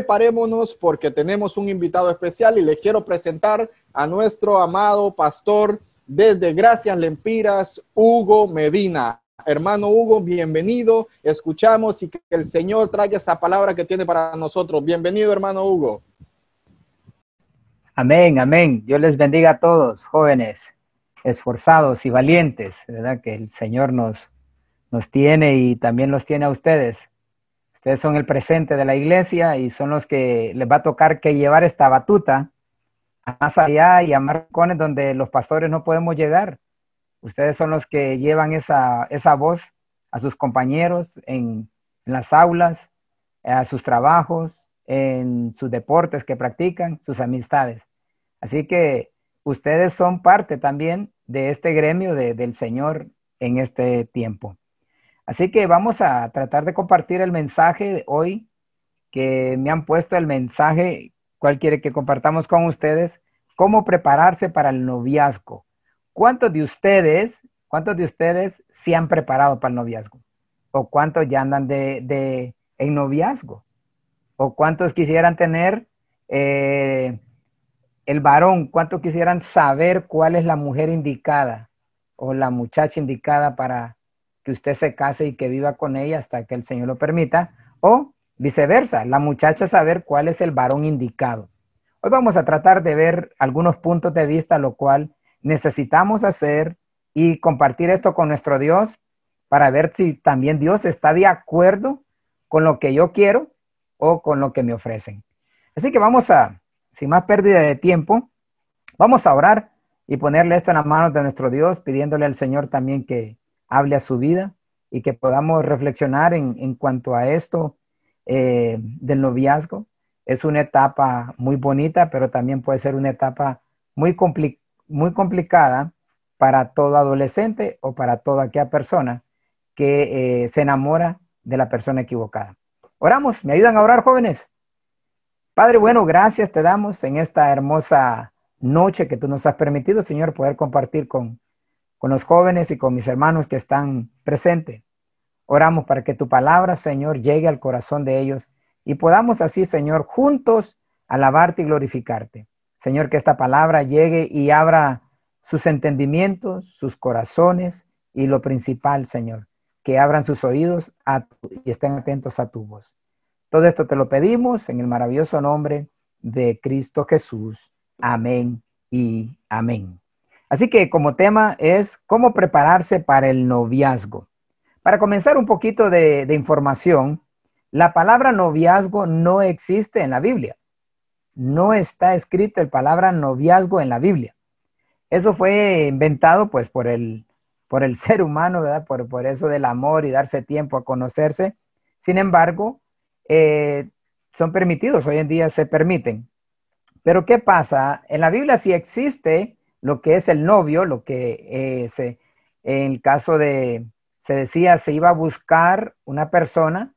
preparémonos porque tenemos un invitado especial y le quiero presentar a nuestro amado pastor desde Gracias Lempiras, Hugo Medina. Hermano Hugo, bienvenido. Escuchamos y que el Señor traiga esa palabra que tiene para nosotros. Bienvenido, hermano Hugo. Amén, amén. Dios les bendiga a todos, jóvenes, esforzados y valientes, ¿verdad? Que el Señor nos, nos tiene y también los tiene a ustedes. Ustedes son el presente de la iglesia y son los que les va a tocar que llevar esta batuta a más allá y a marcones donde los pastores no podemos llegar. Ustedes son los que llevan esa, esa voz a sus compañeros en, las aulas, a sus trabajos, en sus deportes que practican, sus amistades. Así que ustedes son parte también de este gremio de, del Señor en este tiempo. Así que vamos a tratar de compartir el mensaje de hoy que me han puesto el mensaje, cual quiere que compartamos con ustedes, cómo prepararse para el noviazgo. ¿Cuántos de ustedes, cuántos de ustedes se han preparado para el noviazgo? ¿O cuántos ya andan de, de en noviazgo? ¿O cuántos quisieran tener eh, el varón? ¿Cuántos quisieran saber cuál es la mujer indicada o la muchacha indicada para que usted se case y que viva con ella hasta que el Señor lo permita? O viceversa, la muchacha saber cuál es el varón indicado. Hoy vamos a tratar de ver algunos puntos de vista, lo cual necesitamos hacer y compartir esto con nuestro Dios para ver si también Dios está de acuerdo con lo que yo quiero o con lo que me ofrecen. Así que vamos a, sin más pérdida de tiempo, vamos a orar y ponerle esto en las manos de nuestro Dios, pidiéndole al Señor también que hable a su vida y que podamos reflexionar en, cuanto a esto eh, del noviazgo. Es una etapa muy bonita, pero también puede ser una etapa muy muy complicada para todo adolescente o para toda aquella persona que eh, se enamora de la persona equivocada. Oramos, ¿me ayudan a orar, jóvenes? Padre, bueno, gracias te damos en esta hermosa noche que tú nos has permitido, Señor, poder compartir con, con los jóvenes y con mis hermanos que están presentes. Oramos para que tu palabra, Señor, llegue al corazón de ellos y podamos así, Señor, juntos alabarte y glorificarte. Señor, que esta palabra llegue y abra sus entendimientos, sus corazones y lo principal, Señor, que abran sus oídos y estén atentos a tu voz. Todo esto te lo pedimos en el maravilloso nombre de Cristo Jesús. Amén y amén. Así que como tema es cómo prepararse para el noviazgo. Para comenzar un poquito de, información, la palabra noviazgo no existe en la Biblia no está escrito el palabra noviazgo en la Biblia. Eso fue inventado pues por el, por el ser humano, ¿verdad? Por, por eso del amor y darse tiempo a conocerse. Sin embargo, eh, son permitidos, hoy en día se permiten. Pero ¿qué pasa? En la Biblia sí existe lo que es el novio, lo que eh, se, en el caso de, se decía, se iba a buscar una persona,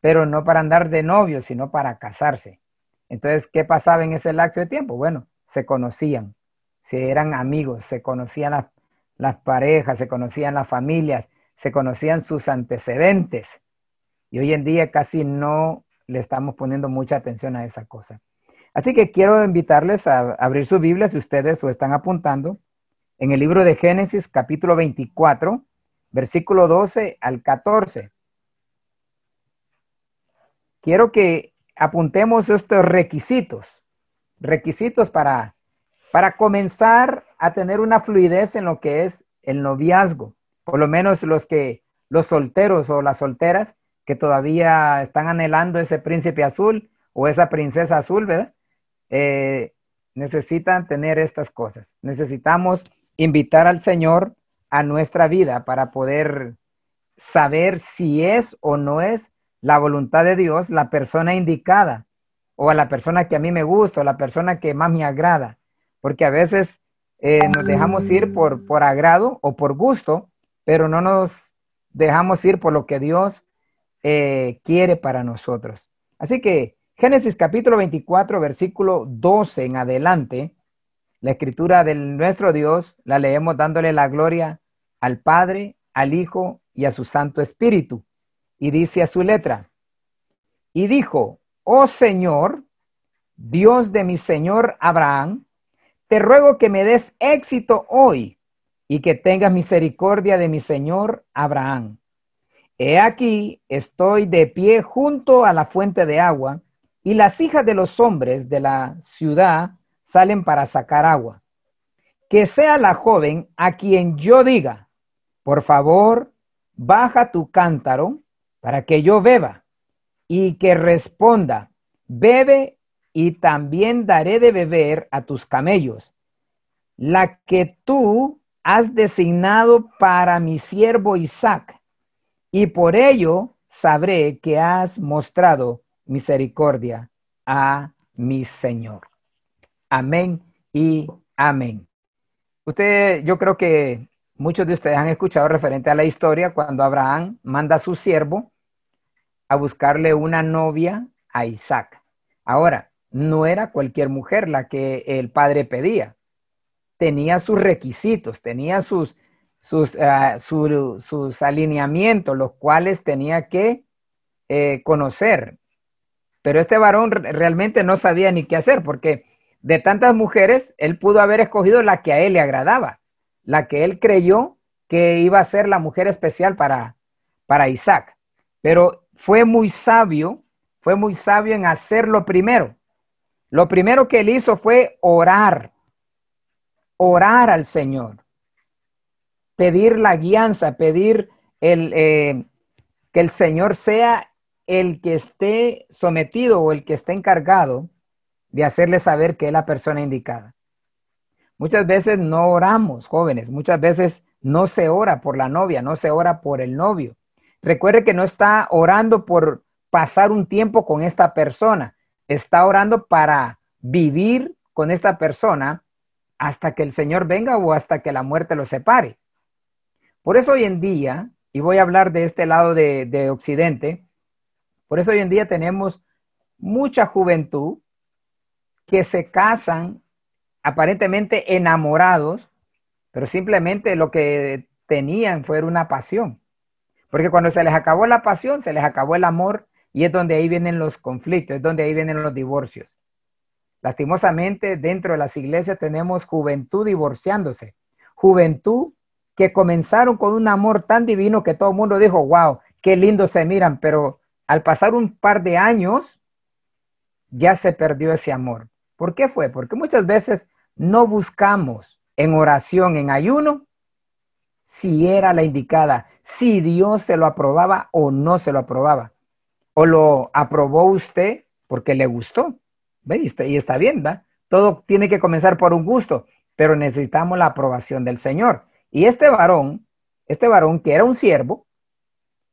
pero no para andar de novio, sino para casarse. Entonces, ¿qué pasaba en ese lapso de tiempo? Bueno, se conocían, se eran amigos, se conocían las, parejas, se conocían las familias, se conocían sus antecedentes. Y hoy en día casi no le estamos poniendo mucha atención a esa cosa. Así que quiero invitarles a abrir su Biblia si ustedes lo están apuntando en el libro de Génesis capítulo 24, versículo 12 al 14. Quiero que apuntemos estos requisitos, requisitos para, para comenzar a tener una fluidez en lo que es el noviazgo, por lo menos los que, los solteros o las solteras que todavía están anhelando ese príncipe azul o esa princesa azul, ¿verdad? Eh, necesitan tener estas cosas. Necesitamos invitar al Señor a nuestra vida para poder saber si es o no es la voluntad de Dios, la persona indicada, o a la persona que a mí me gusta, o la persona que más me agrada, porque a veces eh, nos dejamos ir por, por agrado o por gusto, pero no nos dejamos ir por lo que Dios eh, quiere para nosotros. Así que Génesis capítulo 24, versículo 12 en adelante, la escritura de nuestro Dios la leemos dándole la gloria al Padre, al Hijo y a su Santo Espíritu y dice a su letra, y dijo, oh Señor, Dios de mi Señor Abraham, te ruego que me des éxito hoy y que tengas misericordia de mi Señor Abraham. He aquí, estoy de pie junto a la fuente de agua, y las hijas de los hombres de la ciudad salen para sacar agua. Que sea la joven a quien yo diga, por favor, baja tu cántaro para que yo beba, y que responda, bebe y también daré de beber a tus camellos, la que tú has designado para mi siervo Isaac, y por ello sabré que has mostrado misericordia a mi Señor. Amén y amén. Usted, yo creo que muchos de ustedes han escuchado referente a la historia cuando Abraham manda a su siervo a buscarle una novia a Isaac. Ahora, no era cualquier mujer la que el padre pedía. Tenía sus requisitos, tenía sus, sus, ah, sus alineamientos, los cuales tenía que eh, conocer. Pero este varón realmente no sabía ni qué hacer, porque de tantas mujeres, él pudo haber escogido la que a él le agradaba, la que él creyó que iba a ser la mujer especial para, para Isaac. Pero fue muy sabio, fue muy sabio en hacerlo primero. Lo primero que él hizo fue orar, orar al Señor, pedir la guianza, pedir el, eh, que el Señor sea el que esté sometido o el que esté encargado de hacerle saber que es la persona indicada. Muchas veces no oramos, jóvenes, muchas veces no se ora por la novia, no se ora por el novio. Recuerde que no está orando por pasar un tiempo con esta persona, está orando para vivir con esta persona hasta que el Señor venga o hasta que la muerte lo separe. Por eso hoy en día, y voy a hablar de este lado de, de Occidente, por eso hoy en día tenemos mucha juventud que se casan aparentemente enamorados, pero simplemente lo que tenían fue una pasión. Porque cuando se les acabó la pasión, se les acabó el amor y es donde ahí vienen los conflictos, es donde ahí vienen los divorcios. Lastimosamente, dentro de las iglesias tenemos juventud divorciándose. Juventud que comenzaron con un amor tan divino que todo el mundo dijo, wow, qué lindo se miran, pero al pasar un par de años, ya se perdió ese amor. ¿Por qué fue? Porque muchas veces no buscamos en oración, en ayuno, si era la indicada, si Dios se lo aprobaba o no se lo aprobaba o lo aprobó usted porque le gustó. ¿Ve? Y está bien, ¿va? Todo tiene que comenzar por un gusto, pero necesitamos la aprobación del Señor. Y este varón, este varón que era un siervo,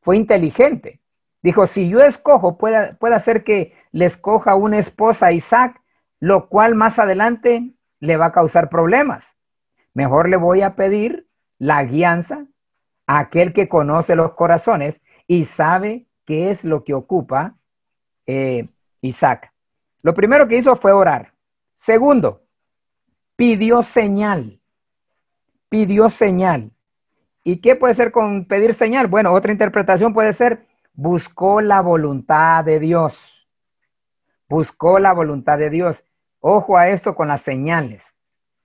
fue inteligente. Dijo, si yo escojo, puede, puede ser que le escoja una esposa a Isaac, lo cual más adelante le va a causar problemas. Mejor le voy a pedir la guianza a aquel que conoce los corazones y sabe qué es lo que ocupa eh, Isaac. Lo primero que hizo fue orar. Segundo, pidió señal. Pidió señal. ¿Y qué puede ser con pedir señal? Bueno, otra interpretación puede ser buscó la voluntad de Dios. Buscó la voluntad de Dios. Ojo a esto con las señales,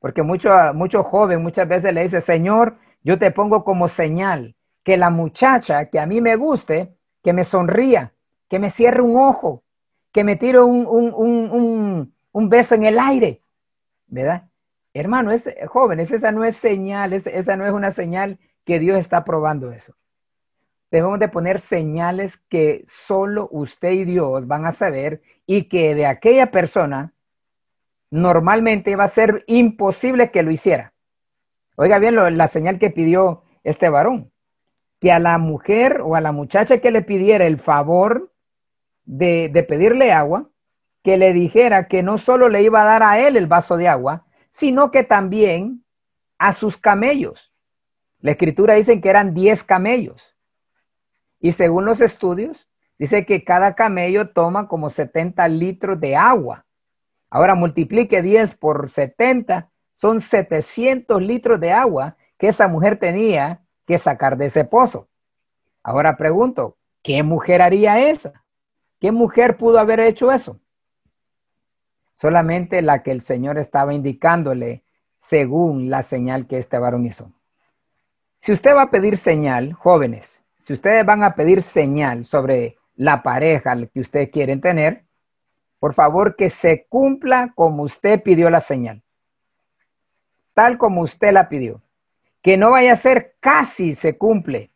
porque mucho, mucho joven muchas veces le dice, Señor, yo te pongo como señal que la muchacha que a mí me guste que me sonría, que me cierre un ojo, que me tire un, beso en el aire, ¿verdad? Hermano, es, jóvenes, esa no es señal, esa no es una señal que Dios está probando eso. Debemos de poner señales que solo usted y Dios van a saber y que de aquella persona normalmente va a ser imposible que lo hiciera. Oiga bien la señal que pidió este varón que a la mujer o a la muchacha que le pidiera el favor de, pedirle agua, que le dijera que no solo le iba a dar a él el vaso de agua, sino que también a sus camellos. La escritura dice que eran 10 camellos. Y según los estudios, dice que cada camello toma como 70 litros de agua. Ahora multiplique 10 por 70, son 700 litros de agua que esa mujer tenía que sacar de ese pozo. Ahora pregunto, ¿qué mujer haría esa? ¿Qué mujer pudo haber hecho eso? Solamente la que el Señor estaba indicándole según la señal que este varón hizo. Si usted va a pedir señal, jóvenes, si ustedes van a pedir señal sobre la pareja que ustedes quieren tener, por favor que se cumpla como usted pidió la señal, tal como usted la pidió. Que no vaya a ser casi se cumple.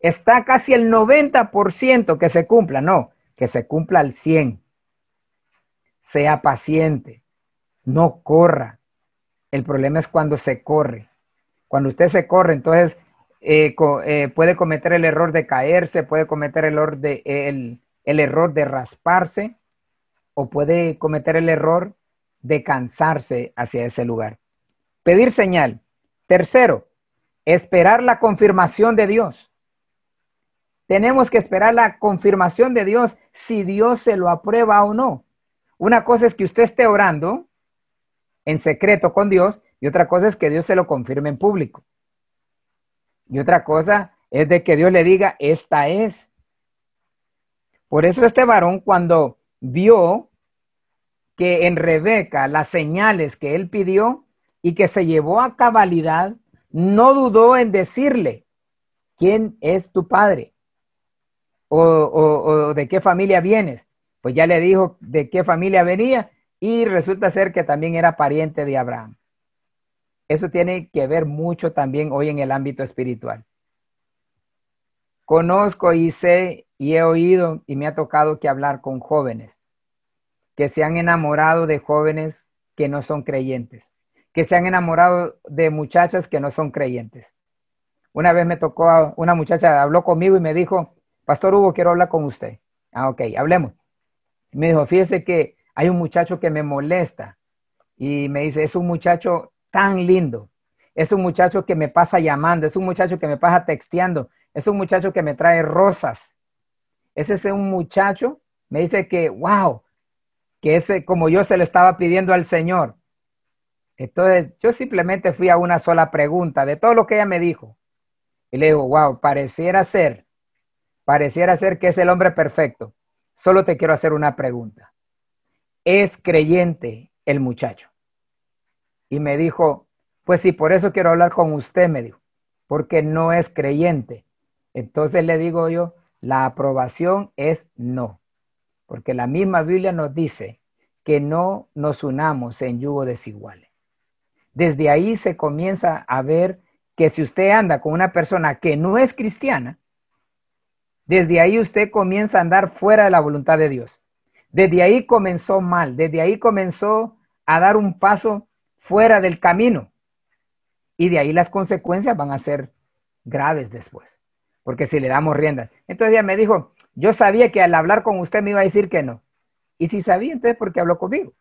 Está casi el 90% que se cumpla, no, que se cumpla al 100. Sea paciente, no corra. El problema es cuando se corre. Cuando usted se corre, entonces eh, eh, puede cometer el error de caerse, puede cometer el de, el error de rasparse o puede cometer el error de cansarse hacia ese lugar. Pedir señal. Tercero, esperar la confirmación de Dios. Tenemos que esperar la confirmación de Dios si Dios se lo aprueba o no. Una cosa es que usted esté orando en secreto con Dios y otra cosa es que Dios se lo confirme en público. Y otra cosa es de que Dios le diga, esta es. Por eso este varón cuando vio que en Rebeca las señales que él pidió y que se llevó a cabalidad, no dudó en decirle, ¿quién es tu padre? O, de qué familia vienes. Pues ya le dijo de qué familia venía y resulta ser que también era pariente de Abraham. Eso tiene que ver mucho también hoy en el ámbito espiritual. Conozco y sé y he oído y me ha tocado que hablar con jóvenes que se han enamorado de jóvenes que no son creyentes, que se han enamorado de muchachas que no son creyentes. Una vez me tocó, una muchacha habló conmigo y me dijo, Pastor Hugo, quiero hablar con usted. Ah, ok, hablemos. Me dijo, fíjese que hay un muchacho que me molesta y me dice, es un muchacho tan lindo, es un muchacho que me pasa llamando, es un muchacho que me pasa texteando, es un muchacho que me trae rosas. Ese es un muchacho, me dice que, wow, que ese, como yo se lo estaba pidiendo al Señor. Entonces, yo simplemente fui a una sola pregunta de todo lo que ella me dijo. Y le digo, wow, pareciera ser, pareciera ser que es el hombre perfecto. Solo te quiero hacer una pregunta. ¿Es creyente el muchacho? Y me dijo, pues sí, por eso quiero hablar con usted, me dijo, porque no es creyente. Entonces le digo yo, la aprobación es no, porque la misma Biblia nos dice que no nos unamos en yugo desiguales. Desde ahí se comienza a ver que si usted anda con una persona que no es cristiana, desde ahí usted comienza a andar fuera de la voluntad de Dios. Desde ahí comenzó mal, desde ahí comenzó a dar un paso fuera del camino. Y de ahí las consecuencias van a ser graves después, porque si le damos riendas. Entonces ella me dijo, yo sabía que al hablar con usted me iba a decir que no. Y si sabía, entonces, ¿por qué habló conmigo?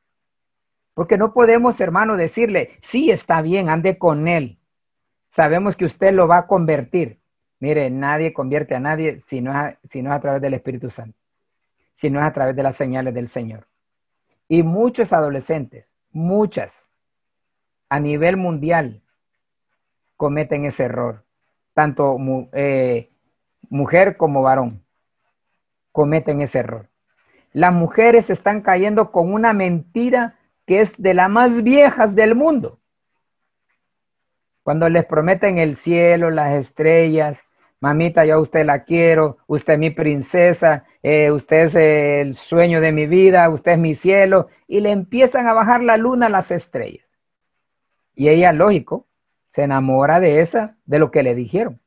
Porque no podemos, hermano, decirle, sí, está bien, ande con él. Sabemos que usted lo va a convertir. Mire, nadie convierte a nadie si no, es a, si no es a través del Espíritu Santo, si no es a través de las señales del Señor. Y muchos adolescentes, muchas, a nivel mundial, cometen ese error. Tanto eh, mujer como varón cometen ese error. Las mujeres están cayendo con una mentira que es de las más viejas del mundo. Cuando les prometen el cielo, las estrellas, mamita, yo a usted la quiero, usted es mi princesa, eh, usted es el sueño de mi vida, usted es mi cielo, y le empiezan a bajar la luna a las estrellas. Y ella, lógico, se enamora de esa, de lo que le dijeron.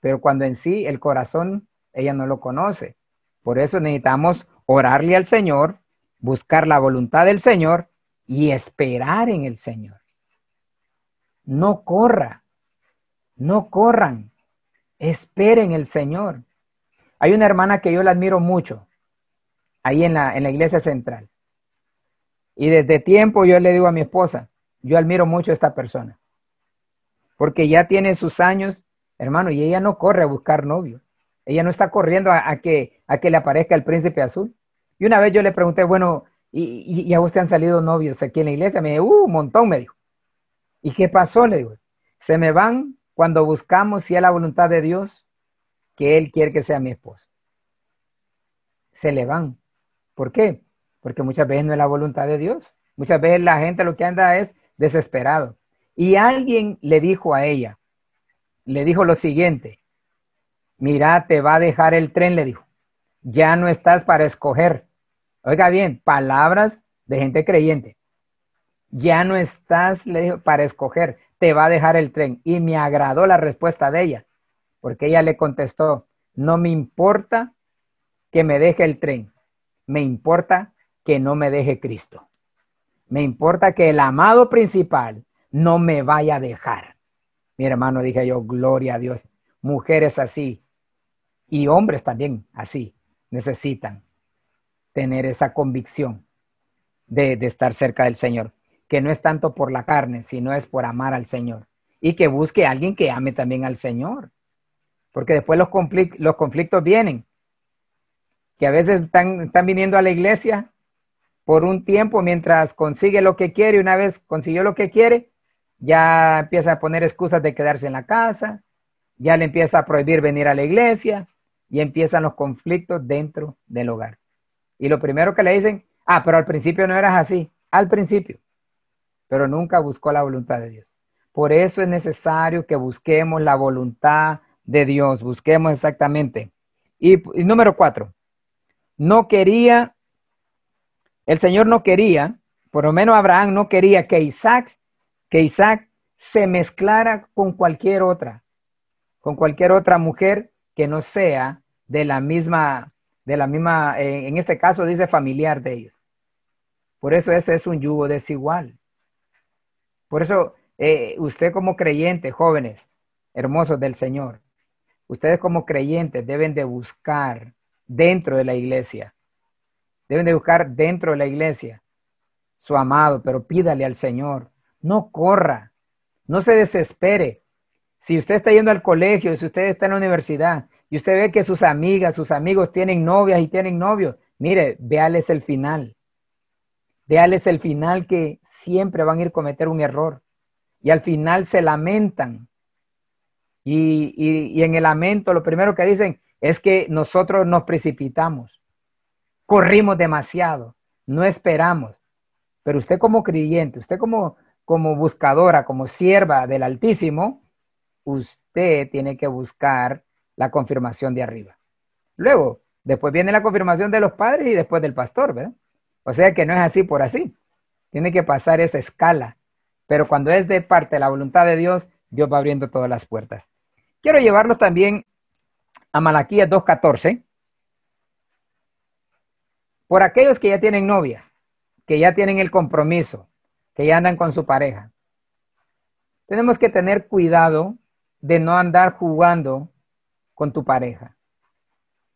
Pero cuando en sí el corazón, ella no lo conoce. Por eso necesitamos orarle al Señor, buscar la voluntad del Señor y esperar en el Señor. No corra, no corran, esperen el Señor. Hay una hermana que yo la admiro mucho, ahí en la, en la iglesia central. Y desde tiempo yo le digo a mi esposa, yo admiro mucho a esta persona, porque ya tiene sus años, hermano, y ella no corre a buscar novio. Ella no está corriendo a, que, a que le aparezca el príncipe azul. Y una vez yo le pregunté, bueno, ¿y, a usted han salido novios aquí en la iglesia? Me dijo, uh, un montón, me dijo. ¿Y qué pasó? Le digo, se me van cuando buscamos si es la voluntad de Dios que Él quiere que sea mi esposo. se le van. ¿Por qué? Porque muchas veces no es la voluntad de Dios. Muchas veces la gente lo que anda es desesperado. Y alguien le dijo a ella, le dijo lo siguiente, mira, te va a dejar el tren, le dijo, ya no estás para escoger. Oiga bien, palabras de gente creyente. Ya no estás, le dijo, para escoger, te va a dejar el tren. Y me agradó la respuesta de ella, porque ella le contestó, no me importa que me deje el tren, me importa que no me deje Cristo. Me importa que el amado principal no me vaya a dejar. Mi hermano, dije yo, gloria a Dios. Mujeres así y hombres también así necesitan tener esa convicción de, de estar cerca del Señor, que no es tanto por la carne, sino es por amar al Señor. Y que busque a alguien que ame también al Señor. Porque después los, los conflictos vienen, que a veces están, están viniendo a la iglesia por un tiempo mientras consigue lo que quiere y una vez consiguió lo que quiere, ya empieza a poner excusas de quedarse en la casa, ya le empieza a prohibir venir a la iglesia y empiezan los conflictos dentro del hogar. Y lo primero que le dicen, ah, pero al principio no eras así, al principio, pero nunca buscó la voluntad de Dios. Por eso es necesario que busquemos la voluntad de Dios, busquemos exactamente. Y, número cuatro, no quería el Señor no quería, por lo menos Abraham no quería que Isaac, que Isaac se mezclara con cualquier otra, con cualquier otra mujer que no sea de la misma, de la misma, eh, en este caso dice familiar de ellos. Por eso eso es un yugo desigual. Por eso eh, usted como creyente, jóvenes, hermosos del Señor, ustedes como creyentes deben de buscar dentro de la iglesia Deben de buscar dentro de la iglesia su amado, pero pídale al Señor. No corra, no se desespere. Si usted está yendo al colegio, si usted está en la universidad y usted ve que sus amigas, sus amigos tienen novias y tienen novios, mire, véales el final. Véales el final que siempre van a ir a cometer un error. Y al final se lamentan. Y, y en el lamento lo primero que dicen es que nosotros nos precipitamos corrimos demasiado, no esperamos. Pero usted como creyente, usted como, como buscadora, como sierva del Altísimo, usted tiene que buscar la confirmación de arriba. Luego, después viene la confirmación de los padres y después del pastor, ¿verdad? O sea que no es así por así. Tiene que pasar esa escala. Pero cuando es de parte de la voluntad de Dios, Dios va abriendo todas las puertas. Quiero llevarlos también a Malaquías 2.14 por aquellos que ya tienen novia, que ya tienen el compromiso, que ya andan con su pareja. Tenemos que tener cuidado de no andar jugando con tu pareja.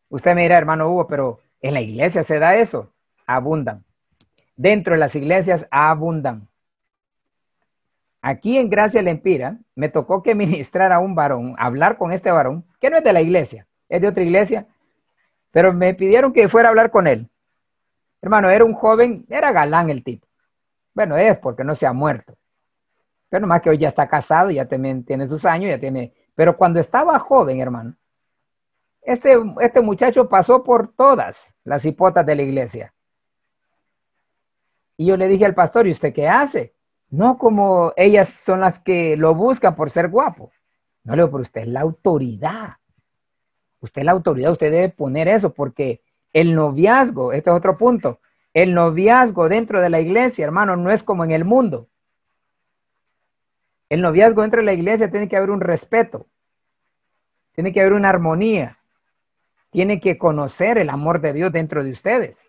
Usted me dirá, hermano Hugo, pero en la iglesia se da eso. Abundan. Dentro de las iglesias abundan. Aquí en Gracia Lempira me tocó que ministrar a un varón, hablar con este varón, que no es de la iglesia, es de otra iglesia, pero me pidieron que fuera a hablar con él. Hermano, era un joven, era galán el tipo. Bueno, es porque no se ha muerto. Pero más que hoy ya está casado, ya también tiene sus años, ya tiene... Pero cuando estaba joven, hermano, este, este muchacho pasó por todas las hipotas de la iglesia. Y yo le dije al pastor, ¿y usted qué hace? No como ellas son las que lo buscan por ser guapo. No le digo, pero usted es la autoridad. Usted es la autoridad, usted debe poner eso porque el noviazgo, este es otro punto, el noviazgo dentro de la iglesia, hermano, no es como en el mundo. El noviazgo dentro de la iglesia tiene que haber un respeto, tiene que haber una armonía, tiene que conocer el amor de Dios dentro de ustedes.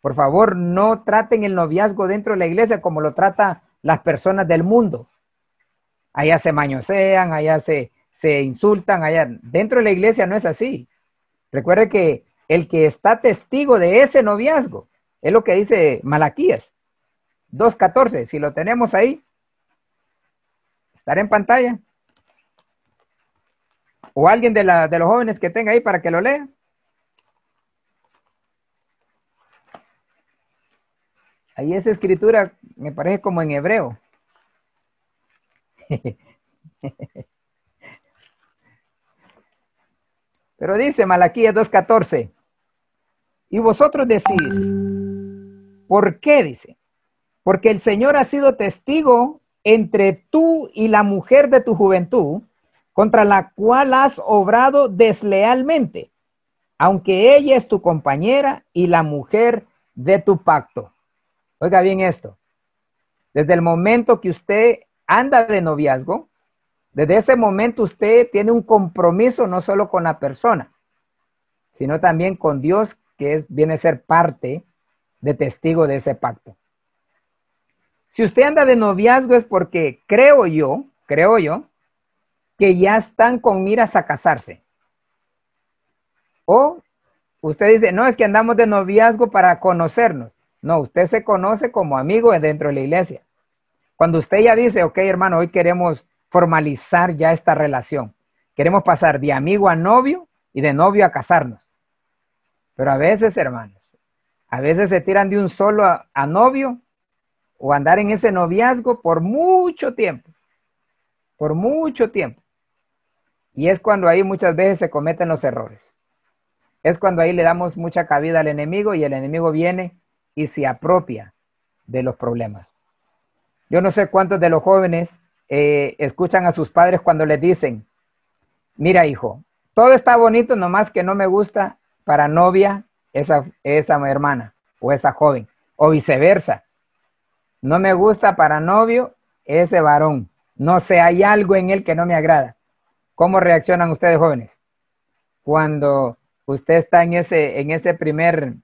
Por favor, no traten el noviazgo dentro de la iglesia como lo trata las personas del mundo. Allá se mañosean, allá se, se insultan, allá. Dentro de la iglesia no es así. Recuerde que el que está testigo de ese noviazgo. Es lo que dice Malaquías 2.14. Si lo tenemos ahí, estará en pantalla. O alguien de, la, de los jóvenes que tenga ahí para que lo lea. Ahí esa escritura me parece como en hebreo. Pero dice Malaquías 2.14. Y vosotros decís, ¿por qué? Dice, porque el Señor ha sido testigo entre tú y la mujer de tu juventud, contra la cual has obrado deslealmente, aunque ella es tu compañera y la mujer de tu pacto. Oiga bien esto. Desde el momento que usted anda de noviazgo, desde ese momento usted tiene un compromiso no solo con la persona, sino también con Dios, que es, viene a ser parte de testigo de ese pacto. Si usted anda de noviazgo es porque creo yo, creo yo, que ya están con miras a casarse. O usted dice, no, es que andamos de noviazgo para conocernos. No, usted se conoce como amigo dentro de la iglesia. Cuando usted ya dice, ok, hermano, hoy queremos formalizar ya esta relación. Queremos pasar de amigo a novio y de novio a casarnos. Pero a veces, hermanos, a veces se tiran de un solo a, novio o andar en ese noviazgo por mucho tiempo, por mucho tiempo. Y es cuando ahí muchas veces se cometen los errores. Es cuando ahí le damos mucha cabida al enemigo y el enemigo viene y se apropia de los problemas. Yo no sé cuántos de los jóvenes eh, escuchan a sus padres cuando les dicen, mira hijo, todo está bonito, nomás que no me gusta para novia esa, esa hermana o esa joven, o viceversa. No me gusta para novio ese varón. No sé, hay algo en él que no me agrada. ¿Cómo reaccionan ustedes jóvenes? Cuando usted está en ese, en ese primer,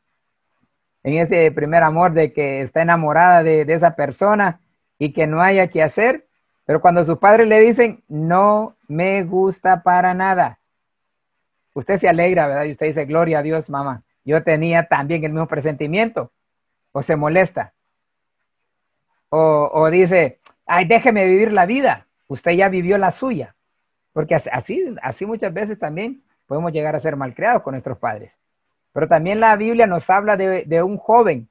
en ese primer amor de que está enamorada de, de esa persona y que no haya que hacer, pero cuando sus padres le dicen, no me gusta para nada, usted se alegra, ¿verdad? Y usted dice, gloria a Dios, mamá. Yo tenía también el mismo presentimiento. O se molesta. O, dice, ay, déjeme vivir la vida. Usted ya vivió la suya. Porque así, así muchas veces también podemos llegar a ser malcriados con nuestros padres. Pero también la Biblia nos habla de, un joven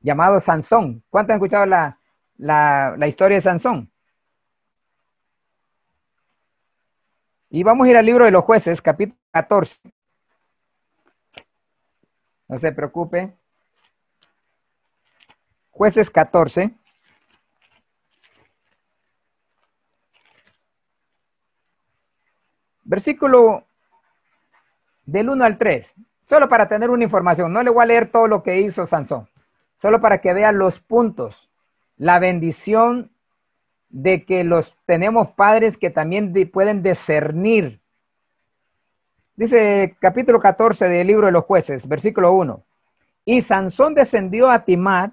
llamado Sansón. ¿Cuántos han escuchado la, la, la historia de Sansón? Y vamos a ir al libro de los jueces, capítulo 14. No se preocupe. Jueces 14. Versículo del 1 al 3. Solo para tener una información. No le voy a leer todo lo que hizo Sansón. Solo para que vean los puntos. La bendición de que los tenemos padres que también pueden discernir. Dice capítulo 14 del libro de los jueces, versículo 1. Y Sansón descendió a Timad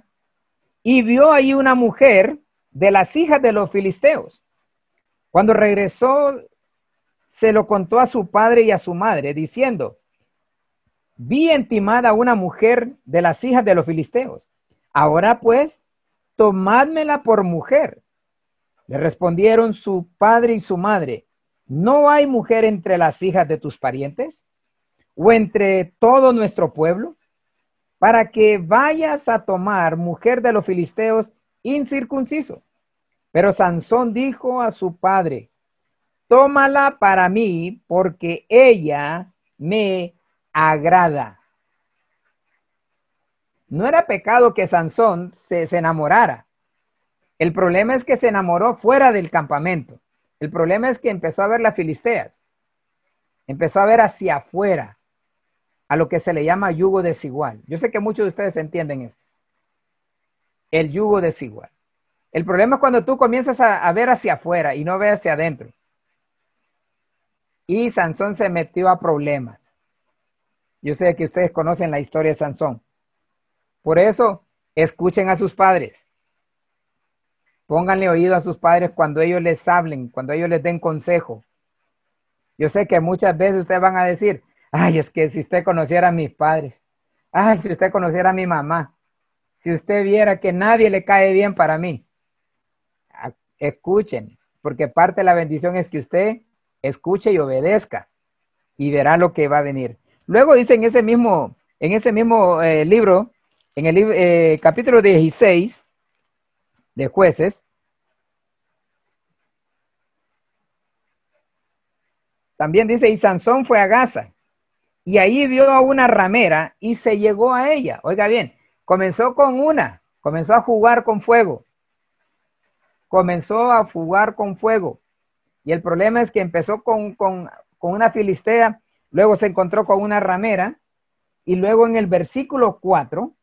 y vio ahí una mujer de las hijas de los filisteos. Cuando regresó, se lo contó a su padre y a su madre, diciendo, vi en Timad a una mujer de las hijas de los filisteos. Ahora pues, tomádmela por mujer le respondieron su padre y su madre, ¿no hay mujer entre las hijas de tus parientes o entre todo nuestro pueblo? Para que vayas a tomar mujer de los filisteos incircunciso. Pero Sansón dijo a su padre, tómala para mí porque ella me agrada. No era pecado que Sansón se, se enamorara. El problema es que se enamoró fuera del campamento. El problema es que empezó a ver las filisteas. Empezó a ver hacia afuera, a lo que se le llama yugo desigual. Yo sé que muchos de ustedes entienden esto. El yugo desigual. El problema es cuando tú comienzas a, ver hacia afuera y no ves hacia adentro. Y Sansón se metió a problemas. Yo sé que ustedes conocen la historia de Sansón. Por eso, escuchen a sus padres. Pónganle oído a sus padres cuando ellos les hablen, cuando ellos les den consejo. Yo sé que muchas veces ustedes van a decir, ay, es que si usted conociera a mis padres, ay, si usted conociera a mi mamá, si usted viera que nadie le cae bien para mí, escuchen, porque parte de la bendición es que usted escuche y obedezca y verá lo que va a venir. Luego dice en ese mismo, en ese mismo eh, libro, en el eh, capítulo 16, de jueces, también dice, y Sansón fue a Gaza y ahí vio a una ramera y se llegó a ella. Oiga bien, comenzó con una, comenzó a jugar con fuego. Comenzó a jugar con fuego. Y el problema es que empezó con, con, con una filistea, luego se encontró con una ramera y luego en el versículo 4,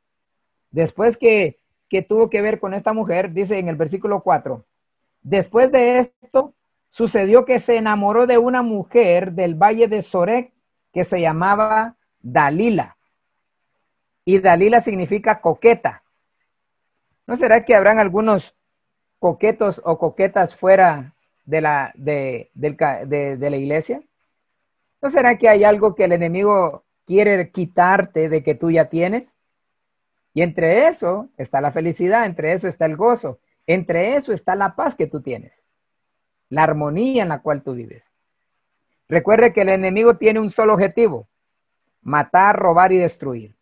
después que, que tuvo que ver con esta mujer, dice en el versículo 4, después de esto sucedió que se enamoró de una mujer del valle de Sorek que se llamaba Dalila. Y Dalila significa coqueta. ¿No será que habrán algunos coquetos o coquetas fuera de la, de, de la iglesia? ¿No será que hay algo que el enemigo quiere quitarte de que tú ya tienes? Y entre eso está la felicidad, entre eso está el gozo, entre eso está la paz que tú tienes, la armonía en la cual tú vives. Recuerde que el enemigo tiene un solo objetivo, matar, robar y destruir.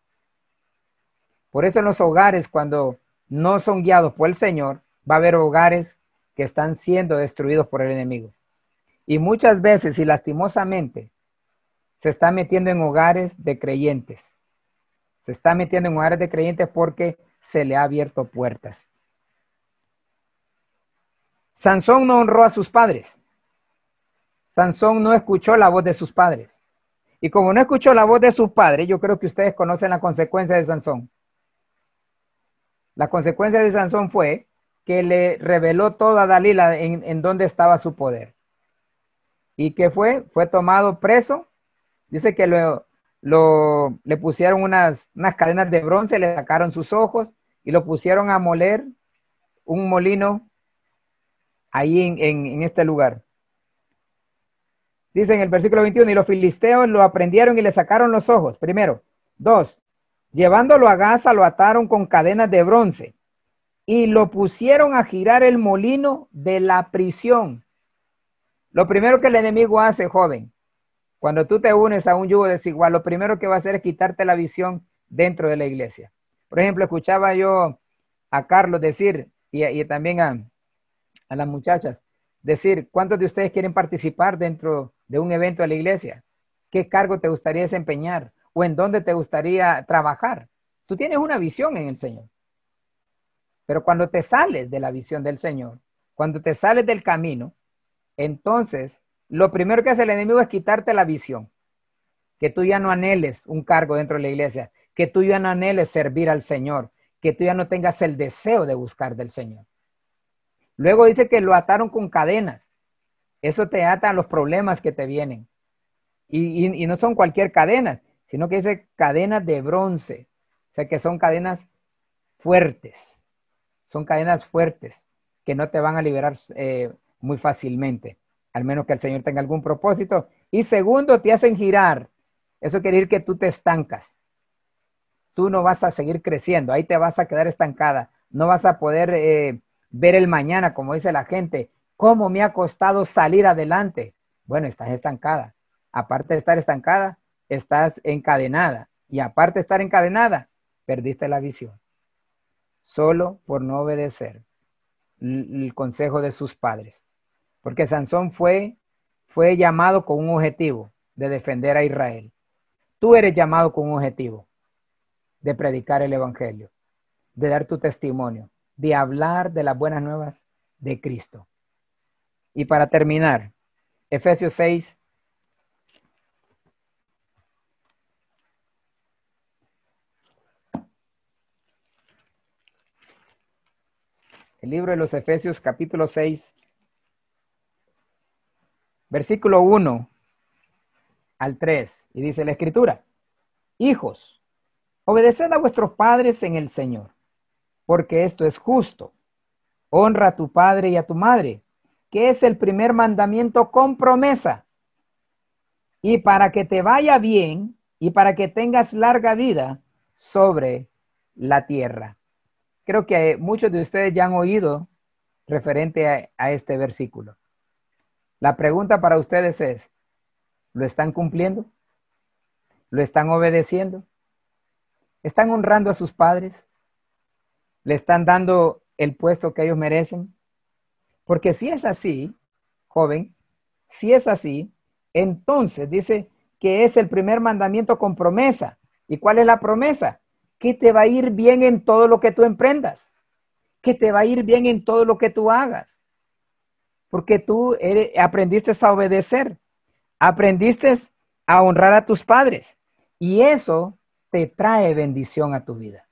Por eso en los hogares, cuando no son guiados por el Señor, va a haber hogares que están siendo destruidos por el enemigo. Y muchas veces y lastimosamente se está metiendo en hogares de creyentes. Se está metiendo en hogares de creyentes porque se le ha abierto puertas. Sansón no honró a sus padres. Sansón no escuchó la voz de sus padres. Y como no escuchó la voz de sus padres, yo creo que ustedes conocen la consecuencia de Sansón. La consecuencia de Sansón fue que le reveló toda Dalila en, en dónde estaba su poder. ¿Y qué fue? Fue tomado preso. Dice que lo, lo, le pusieron unas, unas cadenas de bronce, le sacaron sus ojos y lo pusieron a moler un molino ahí en, en este lugar. Dice en el versículo 21, y los filisteos lo aprendieron y le sacaron los ojos, primero. Dos, llevándolo a Gaza lo ataron con cadenas de bronce y lo pusieron a girar el molino de la prisión. Lo primero que el enemigo hace, joven, cuando tú te unes a un yugo desigual, lo primero que va a hacer es quitarte la visión dentro de la iglesia. Por ejemplo, escuchaba yo a Carlos decir, y, también a, a las muchachas, decir, ¿cuántos de ustedes quieren participar dentro de un evento de la iglesia? ¿Qué cargo te gustaría desempeñar? ¿O en dónde te gustaría trabajar? Tú tienes una visión en el Señor. Pero cuando te sales de la visión del Señor, cuando te sales del camino, entonces lo primero que hace el enemigo es quitarte la visión. Que tú ya no anheles un cargo dentro de la iglesia, que tú ya no anheles servir al Señor, que tú ya no tengas el deseo de buscar del Señor. Luego dice que lo ataron con cadenas. Eso te ata a los problemas que te vienen. Y, no son cualquier cadena, sino que dice cadenas de bronce. O sea que son cadenas fuertes. Son cadenas fuertes que no te van a liberar eh, muy fácilmente, al menos que el Señor tenga algún propósito. Y segundo, te hacen girar. Eso quiere decir que tú te estancas. Tú no vas a seguir creciendo, ahí te vas a quedar estancada. No vas a poder eh, ver el mañana, como dice la gente. ¿Cómo me ha costado salir adelante? Bueno, estás estancada. Aparte de estar estancada, estás encadenada. Y aparte de estar encadenada, perdiste la visión. Solo por no obedecer el consejo de sus padres. Porque Sansón fue, fue llamado con un objetivo de defender a Israel. Tú eres llamado con un objetivo de predicar el Evangelio, de dar tu testimonio, de hablar de las buenas nuevas de Cristo. Y para terminar, Efesios 6. El libro de los Efesios capítulo 6, versículo 1 al 3. Y dice la escritura, hijos, obedeced a vuestros padres en el Señor, porque esto es justo. Honra a tu padre y a tu madre que es el primer mandamiento con promesa. Y para que te vaya bien y para que tengas larga vida sobre la tierra. Creo que muchos de ustedes ya han oído referente a, este versículo. La pregunta para ustedes es, ¿lo están cumpliendo? ¿Lo están obedeciendo? ¿Están honrando a sus padres? ¿Le están dando el puesto que ellos merecen? Porque si es así, joven, si es así, entonces dice que es el primer mandamiento con promesa. ¿Y cuál es la promesa? Que te va a ir bien en todo lo que tú emprendas, que te va a ir bien en todo lo que tú hagas, porque tú aprendiste a obedecer, aprendiste a honrar a tus padres y eso te trae bendición a tu vida.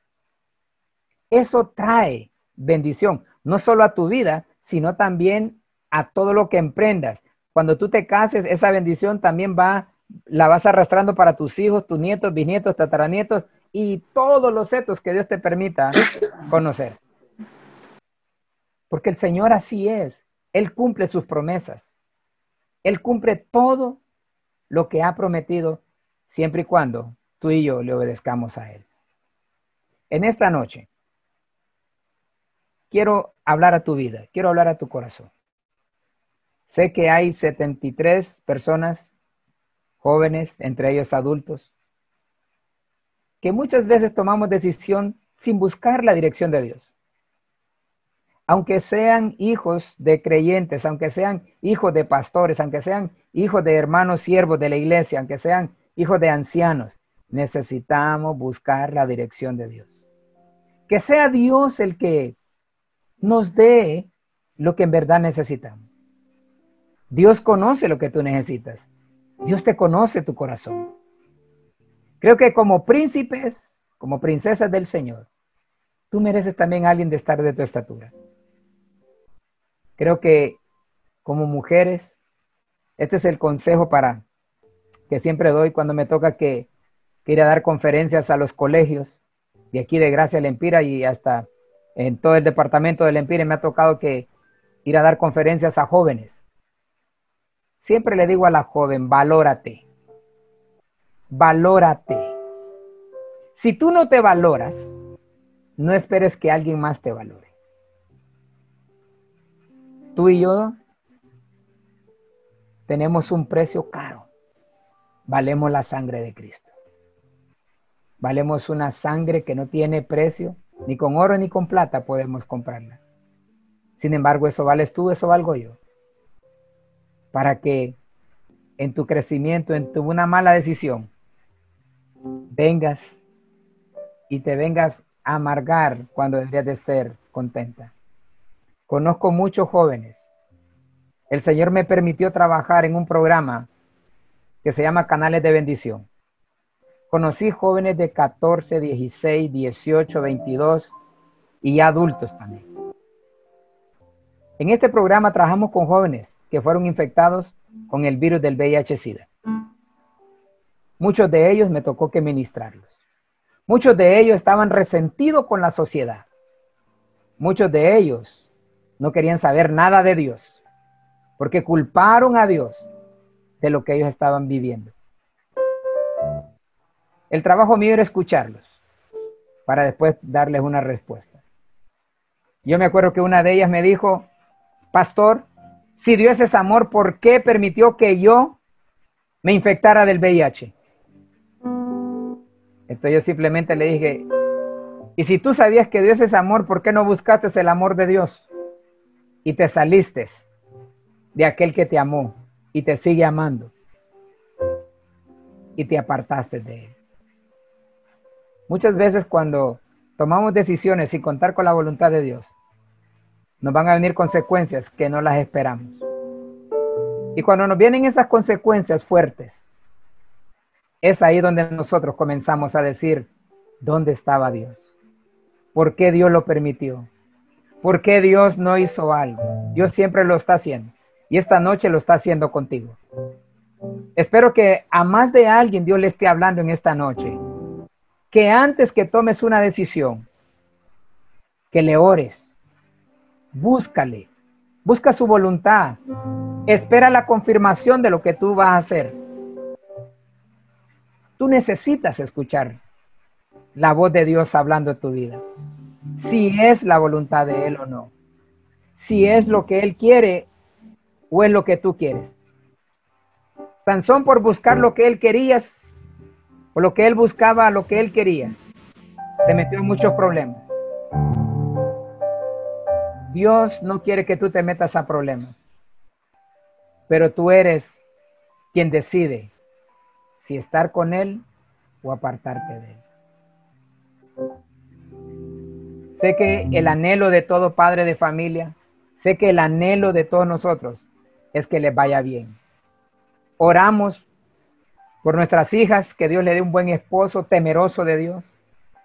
Eso trae bendición, no solo a tu vida, sino también a todo lo que emprendas. Cuando tú te cases, esa bendición también va, la vas arrastrando para tus hijos, tus nietos, bisnietos, tataranietos y todos los setos que Dios te permita conocer. Porque el Señor así es. Él cumple sus promesas. Él cumple todo lo que ha prometido siempre y cuando tú y yo le obedezcamos a Él. En esta noche, quiero hablar a tu vida, quiero hablar a tu corazón. Sé que hay 73 personas jóvenes, entre ellos adultos, que muchas veces tomamos decisión sin buscar la dirección de Dios. Aunque sean hijos de creyentes, aunque sean hijos de pastores, aunque sean hijos de hermanos siervos de la iglesia, aunque sean hijos de ancianos, necesitamos buscar la dirección de Dios. Que sea Dios el que nos dé lo que en verdad necesitamos. Dios conoce lo que tú necesitas. Dios te conoce tu corazón. Creo que como príncipes, como princesas del Señor, tú mereces también a alguien de estar de tu estatura. Creo que como mujeres, este es el consejo para que siempre doy cuando me toca que, ir a dar conferencias a los colegios de aquí de Gracia Lempira y hasta en todo el departamento de Lempira me ha tocado que ir a dar conferencias a jóvenes. Siempre le digo a la joven, valórate. Valórate. Si tú no te valoras, no esperes que alguien más te valore. Tú y yo tenemos un precio caro. Valemos la sangre de Cristo. Valemos una sangre que no tiene precio, ni con oro ni con plata podemos comprarla. Sin embargo, eso vales tú, eso valgo yo para que en tu crecimiento, en tu una mala decisión, vengas y te vengas a amargar cuando deberías de ser contenta. Conozco muchos jóvenes. El Señor me permitió trabajar en un programa que se llama Canales de Bendición. Conocí jóvenes de 14, 16, 18, 22 y adultos también. En este programa trabajamos con jóvenes que fueron infectados con el virus del VIH-Sida. Muchos de ellos me tocó que ministrarlos. Muchos de ellos estaban resentidos con la sociedad. Muchos de ellos no querían saber nada de Dios porque culparon a Dios de lo que ellos estaban viviendo. El trabajo mío era escucharlos para después darles una respuesta. Yo me acuerdo que una de ellas me dijo, pastor, si Dios es amor, ¿por qué permitió que yo me infectara del VIH? Entonces yo simplemente le dije, y si tú sabías que Dios es amor, ¿por qué no buscaste el amor de Dios? Y te saliste de aquel que te amó y te sigue amando. Y te apartaste de él. Muchas veces cuando tomamos decisiones sin contar con la voluntad de Dios, nos van a venir consecuencias que no las esperamos. Y cuando nos vienen esas consecuencias fuertes, es ahí donde nosotros comenzamos a decir, ¿dónde estaba Dios? ¿Por qué Dios lo permitió? ¿Por qué Dios no hizo algo? Dios siempre lo está haciendo. Y esta noche lo está haciendo contigo. Espero que a más de alguien Dios le esté hablando en esta noche. Que antes que tomes una decisión, que le ores, búscale, busca su voluntad, espera la confirmación de lo que tú vas a hacer. Tú necesitas escuchar la voz de Dios hablando en tu vida, si es la voluntad de Él o no, si es lo que Él quiere o es lo que tú quieres. Sansón por buscar lo que él quería, o lo que él buscaba, lo que él quería, se metió en muchos problemas. Dios no quiere que tú te metas a problemas, pero tú eres quien decide si estar con Él o apartarte de Él. Sé que el anhelo de todo padre de familia, sé que el anhelo de todos nosotros es que les vaya bien. Oramos por nuestras hijas, que Dios le dé un buen esposo temeroso de Dios.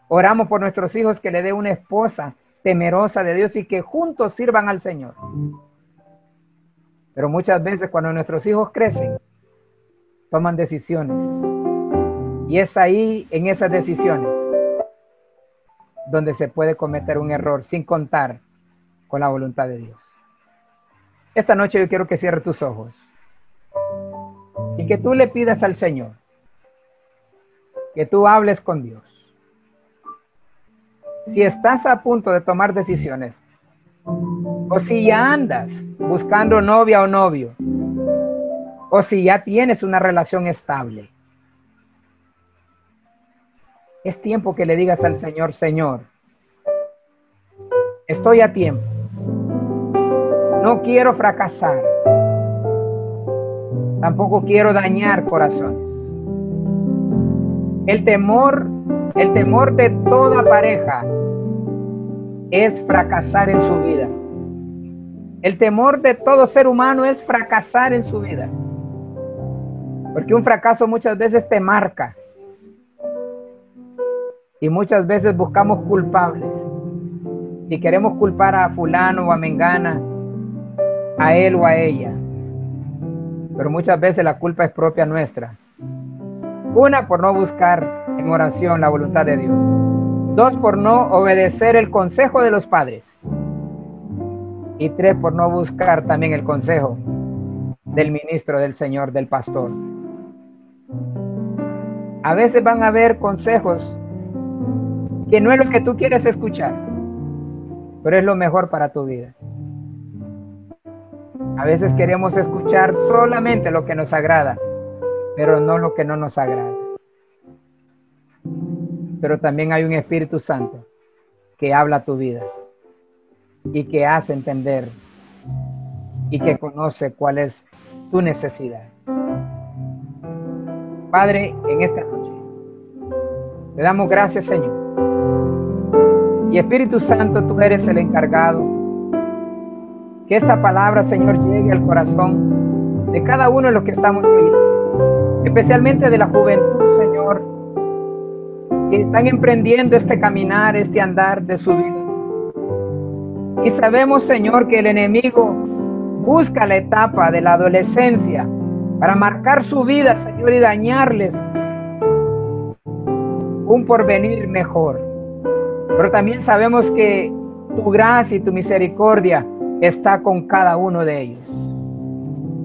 Oramos por nuestros hijos, que le dé una esposa temerosa de Dios y que juntos sirvan al Señor. Pero muchas veces cuando nuestros hijos crecen, toman decisiones. Y es ahí, en esas decisiones, donde se puede cometer un error sin contar con la voluntad de Dios. Esta noche yo quiero que cierre tus ojos y que tú le pidas al Señor que tú hables con Dios. Si estás a punto de tomar decisiones, o si ya andas buscando novia o novio, o si ya tienes una relación estable, es tiempo que le digas al Señor, Señor, estoy a tiempo. No quiero fracasar. Tampoco quiero dañar corazones. El temor, el temor de toda pareja es fracasar en su vida. El temor de todo ser humano es fracasar en su vida. Porque un fracaso muchas veces te marca. Y muchas veces buscamos culpables. Y queremos culpar a fulano o a mengana, a él o a ella pero muchas veces la culpa es propia nuestra. Una, por no buscar en oración la voluntad de Dios. Dos, por no obedecer el consejo de los padres. Y tres, por no buscar también el consejo del ministro, del Señor, del pastor. A veces van a haber consejos que no es lo que tú quieres escuchar, pero es lo mejor para tu vida. A veces queremos escuchar solamente lo que nos agrada, pero no lo que no nos agrada. Pero también hay un Espíritu Santo que habla tu vida y que hace entender y que conoce cuál es tu necesidad. Padre, en esta noche, te damos gracias, Señor. Y Espíritu Santo, tú eres el encargado que esta palabra, Señor, llegue al corazón de cada uno de los que estamos hoy, especialmente de la juventud, Señor, que están emprendiendo este caminar, este andar de su vida. Y sabemos, Señor, que el enemigo busca la etapa de la adolescencia para marcar su vida, Señor, y dañarles un porvenir mejor. Pero también sabemos que tu gracia y tu misericordia está con cada uno de ellos.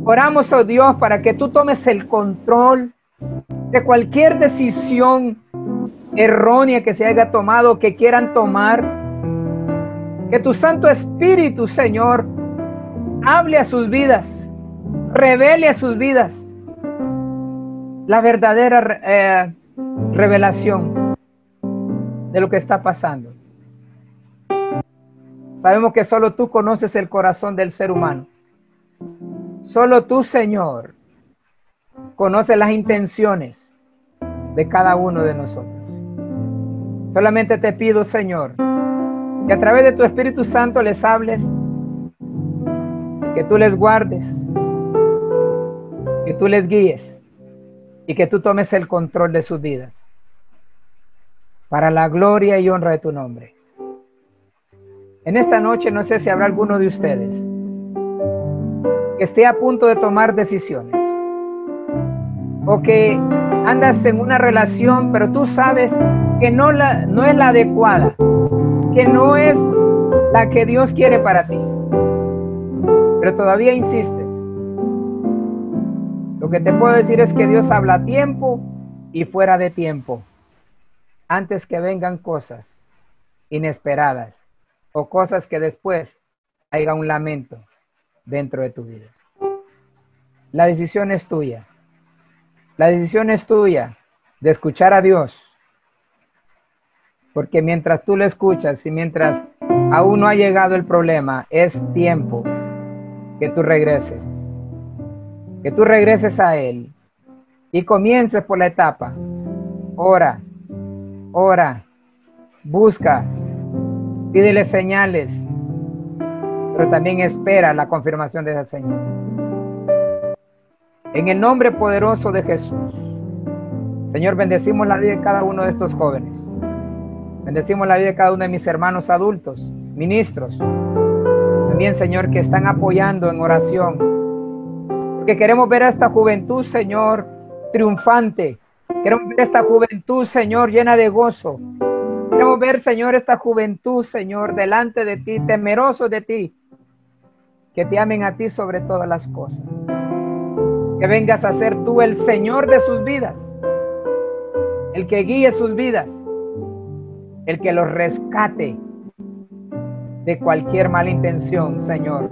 Oramos, oh Dios, para que tú tomes el control de cualquier decisión errónea que se haya tomado, que quieran tomar. Que tu Santo Espíritu, Señor, hable a sus vidas, revele a sus vidas la verdadera eh, revelación de lo que está pasando. Sabemos que solo tú conoces el corazón del ser humano. Solo tú, Señor, conoces las intenciones de cada uno de nosotros. Solamente te pido, Señor, que a través de tu Espíritu Santo les hables, que tú les guardes, que tú les guíes y que tú tomes el control de sus vidas para la gloria y honra de tu nombre. En esta noche no sé si habrá alguno de ustedes que esté a punto de tomar decisiones o que andas en una relación, pero tú sabes que no, la, no es la adecuada, que no es la que Dios quiere para ti, pero todavía insistes. Lo que te puedo decir es que Dios habla a tiempo y fuera de tiempo, antes que vengan cosas inesperadas o cosas que después haya un lamento dentro de tu vida. La decisión es tuya. La decisión es tuya de escuchar a Dios. Porque mientras tú le escuchas y mientras aún no ha llegado el problema, es tiempo que tú regreses. Que tú regreses a Él y comiences por la etapa. Ora, ora, busca, pídele señales, pero también espera la confirmación de esa señal. En el nombre poderoso de Jesús, Señor, bendecimos la vida de cada uno de estos jóvenes. Bendecimos la vida de cada uno de mis hermanos adultos, ministros. También, Señor, que están apoyando en oración. Porque queremos ver a esta juventud, Señor, triunfante. Queremos ver esta juventud, Señor, llena de gozo. Queremos ver, Señor, esta juventud, Señor, delante de ti, temeroso de ti. Que te amen a ti sobre todas las cosas. Que vengas a ser tú el Señor de sus vidas. El que guíe sus vidas. El que los rescate de cualquier mala intención, Señor.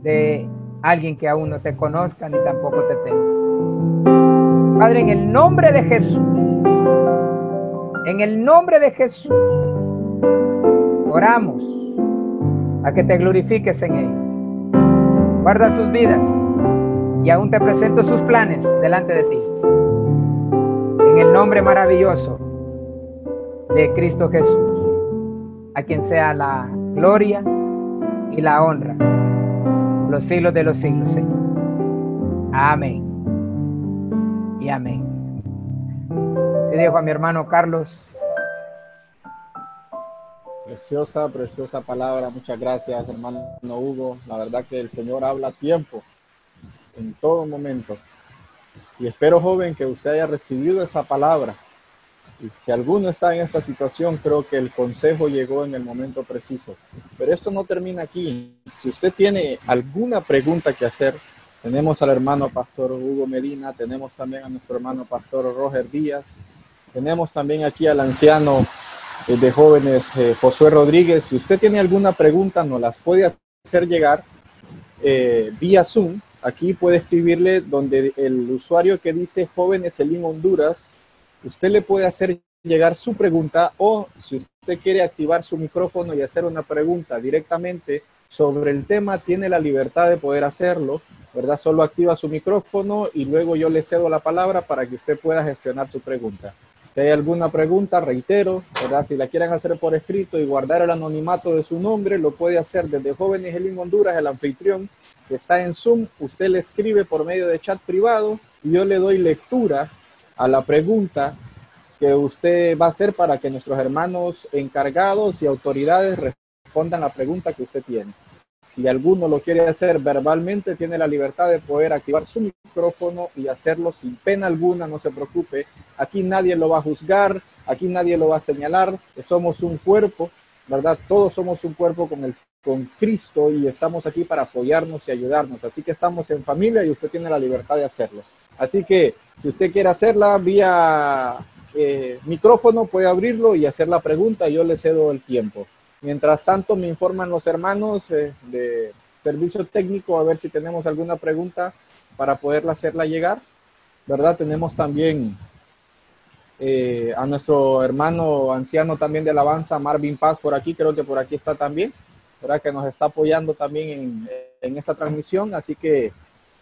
De alguien que aún no te conozca ni tampoco te tenga. Padre, en el nombre de Jesús, en el nombre de Jesús, oramos a que te glorifiques en él. Guarda sus vidas y aún te presento sus planes delante de ti. En el nombre maravilloso de Cristo Jesús, a quien sea la gloria y la honra, los siglos de los siglos, Señor. Amén amén. Se dejo a mi hermano Carlos. Preciosa, preciosa palabra. Muchas gracias, hermano Hugo. La verdad que el Señor habla a tiempo, en todo momento. Y espero, joven, que usted haya recibido esa palabra. Y si alguno está en esta situación, creo que el consejo llegó en el momento preciso. Pero esto no termina aquí. Si usted tiene alguna pregunta que hacer, tenemos al hermano pastor Hugo Medina, tenemos también a nuestro hermano pastor Roger Díaz, tenemos también aquí al anciano eh, de jóvenes eh, Josué Rodríguez. Si usted tiene alguna pregunta, nos las puede hacer llegar eh, vía Zoom. Aquí puede escribirle donde el usuario que dice Jóvenes Elim Honduras, usted le puede hacer llegar su pregunta o si usted quiere activar su micrófono y hacer una pregunta directamente sobre el tema, tiene la libertad de poder hacerlo. ¿Verdad? Solo activa su micrófono y luego yo le cedo la palabra para que usted pueda gestionar su pregunta. Si hay alguna pregunta, reitero, ¿verdad? Si la quieren hacer por escrito y guardar el anonimato de su nombre, lo puede hacer desde Jóvenes en Honduras, el anfitrión que está en Zoom. Usted le escribe por medio de chat privado y yo le doy lectura a la pregunta que usted va a hacer para que nuestros hermanos encargados y autoridades respondan la pregunta que usted tiene. Si alguno lo quiere hacer verbalmente, tiene la libertad de poder activar su micrófono y hacerlo sin pena alguna, no se preocupe. Aquí nadie lo va a juzgar, aquí nadie lo va a señalar, somos un cuerpo, ¿verdad? Todos somos un cuerpo con, el, con Cristo y estamos aquí para apoyarnos y ayudarnos. Así que estamos en familia y usted tiene la libertad de hacerlo. Así que si usted quiere hacerla vía eh, micrófono, puede abrirlo y hacer la pregunta, yo le cedo el tiempo. Mientras tanto, me informan los hermanos eh, de servicio técnico a ver si tenemos alguna pregunta para poderla hacerla llegar. ¿Verdad? Tenemos también eh, a nuestro hermano anciano también de alabanza, Marvin Paz, por aquí, creo que por aquí está también, ¿verdad? Que nos está apoyando también en, en esta transmisión. Así que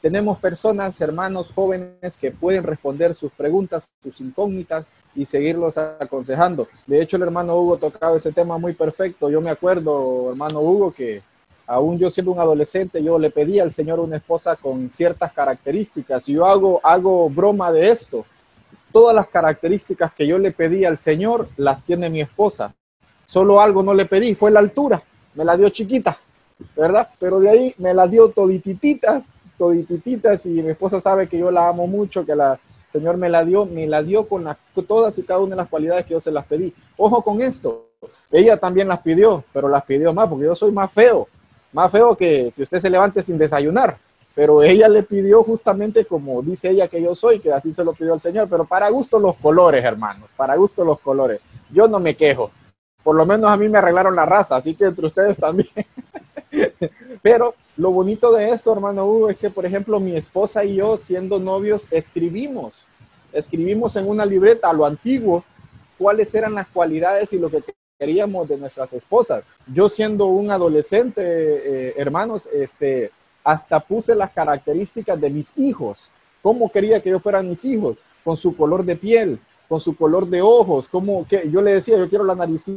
tenemos personas, hermanos jóvenes que pueden responder sus preguntas, sus incógnitas y seguirlos aconsejando. De hecho, el hermano Hugo tocaba ese tema muy perfecto. Yo me acuerdo, hermano Hugo, que aún yo siendo un adolescente, yo le pedí al Señor una esposa con ciertas características. Y yo hago, hago broma de esto. Todas las características que yo le pedí al Señor las tiene mi esposa. Solo algo no le pedí, fue la altura. Me la dio chiquita, ¿verdad? Pero de ahí me la dio toditititas, toditititas y mi esposa sabe que yo la amo mucho, que la, Señor me la dio, me la dio con, todas y cada una de las cualidades que yo se las pedí. Ojo con esto, ella también las pidió, pero las pidió más porque yo soy más feo, más feo que, que usted se levante sin desayunar. Pero ella le pidió justamente como dice ella que yo soy, que así se lo pidió el Señor, pero para gusto los colores, hermanos, para gusto los colores. Yo no me quejo, por lo menos a mí me arreglaron la raza, así que entre ustedes también. pero lo bonito de esto, hermano Hugo, es que, por ejemplo, mi esposa y yo, siendo novios, escribimos, escribimos en una libreta a lo antiguo cuáles eran las cualidades y lo que queríamos de nuestras esposas. Yo siendo un adolescente, eh, hermanos, este, hasta puse las características de mis hijos, cómo quería que yo fueran mis hijos, con su color de piel, con su color de ojos, como que yo le decía, yo quiero la nariz,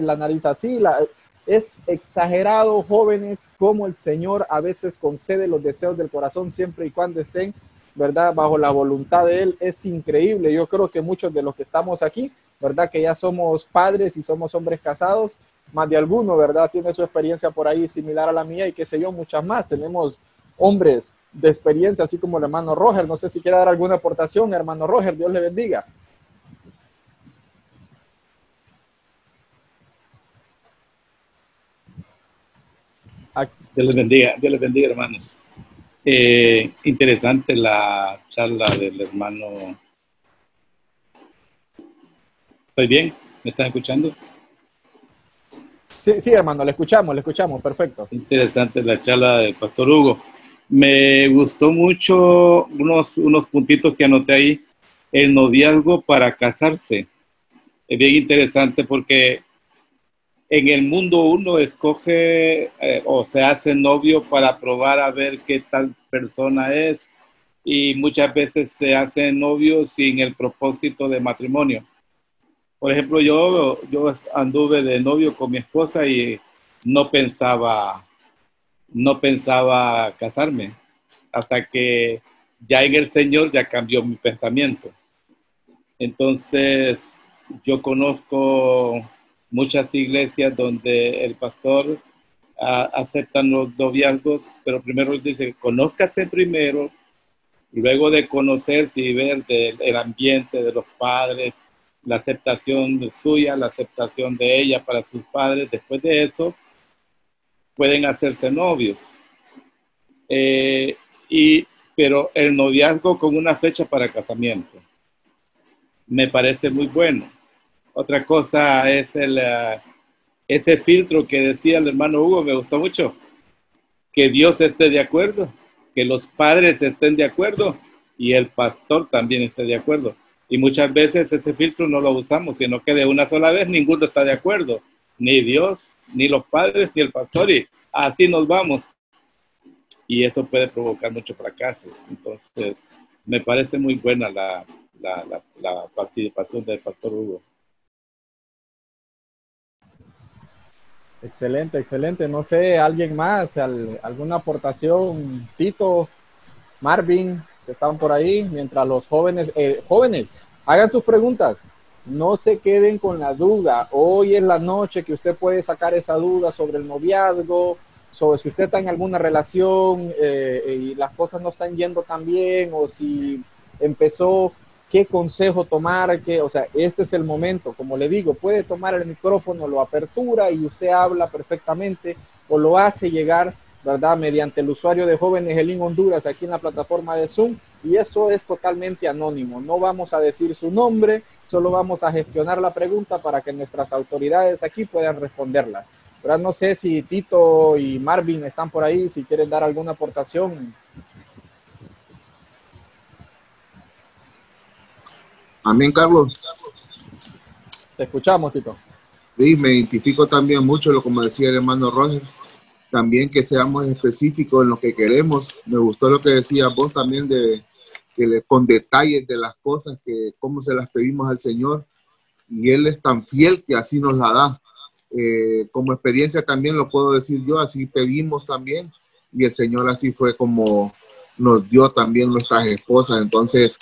la nariz así, la, es exagerado, jóvenes, como el Señor a veces concede los deseos del corazón siempre y cuando estén, ¿verdad? Bajo la voluntad de Él. Es increíble. Yo creo que muchos de los que estamos aquí, ¿verdad? Que ya somos padres y somos hombres casados, más de alguno, ¿verdad? Tiene su experiencia por ahí similar a la mía y qué sé yo, muchas más. Tenemos hombres de experiencia, así como el hermano Roger. No sé si quiere dar alguna aportación, hermano Roger. Dios le bendiga. Dios les bendiga, Dios les bendiga, hermanos. Eh, interesante la charla del hermano. ¿Estoy bien? ¿Me están escuchando? Sí, sí, hermano, le escuchamos, le escuchamos, perfecto. Interesante la charla del pastor Hugo. Me gustó mucho unos, unos puntitos que anoté ahí. El noviazgo para casarse. Es bien interesante porque en el mundo uno escoge eh, o se hace novio para probar a ver qué tal persona es y muchas veces se hace novio sin el propósito de matrimonio. Por ejemplo, yo, yo anduve de novio con mi esposa y no pensaba, no pensaba casarme hasta que ya en el Señor ya cambió mi pensamiento. Entonces, yo conozco muchas iglesias donde el pastor ah, acepta los noviazgos, pero primero dice, conózcase primero, luego de conocerse y ver el ambiente de los padres, la aceptación suya, la aceptación de ella para sus padres, después de eso pueden hacerse novios. Eh, y, pero el noviazgo con una fecha para casamiento me parece muy bueno otra cosa es el, eh, ese filtro que decía el hermano Hugo, me gustó mucho. Que Dios esté de acuerdo, que los padres estén de acuerdo y el pastor también esté de acuerdo. Y muchas veces ese filtro no lo usamos, sino que de una sola vez ninguno está de acuerdo, ni Dios, ni los padres, ni el pastor, y así nos vamos. Y eso puede provocar muchos fracasos. Entonces, me parece muy buena la, la participación del pastor Hugo. Excelente, excelente. No sé, alguien más, alguna aportación, Tito, Marvin, que estaban por ahí, mientras los jóvenes, eh, jóvenes, hagan sus preguntas. No se queden con la duda. Hoy es la noche que usted puede sacar esa duda sobre el noviazgo, sobre si usted está en alguna relación eh, y las cosas no están yendo tan bien o si empezó qué consejo tomar, que, o sea, este es el momento, como le digo, puede tomar el micrófono, lo apertura y usted habla perfectamente o lo hace llegar, ¿verdad? Mediante el usuario de Jóvenes Elín Honduras aquí en la plataforma de Zoom y eso es totalmente anónimo, no vamos a decir su nombre, solo vamos a gestionar la pregunta para que nuestras autoridades aquí puedan responderla. ¿verdad? No sé si Tito y Marvin están por ahí, si quieren dar alguna aportación. Amén, Carlos. Te escuchamos, Tito. Sí, me identifico también mucho, lo como decía el hermano Roger, también que seamos específicos en lo que queremos. Me gustó lo que decía vos también de que le, con detalles de las cosas, que cómo se las pedimos al Señor. Y Él es tan fiel que así nos la da. Eh, como experiencia también lo puedo decir yo, así pedimos también. Y el Señor así fue como nos dio también nuestras esposas. Entonces,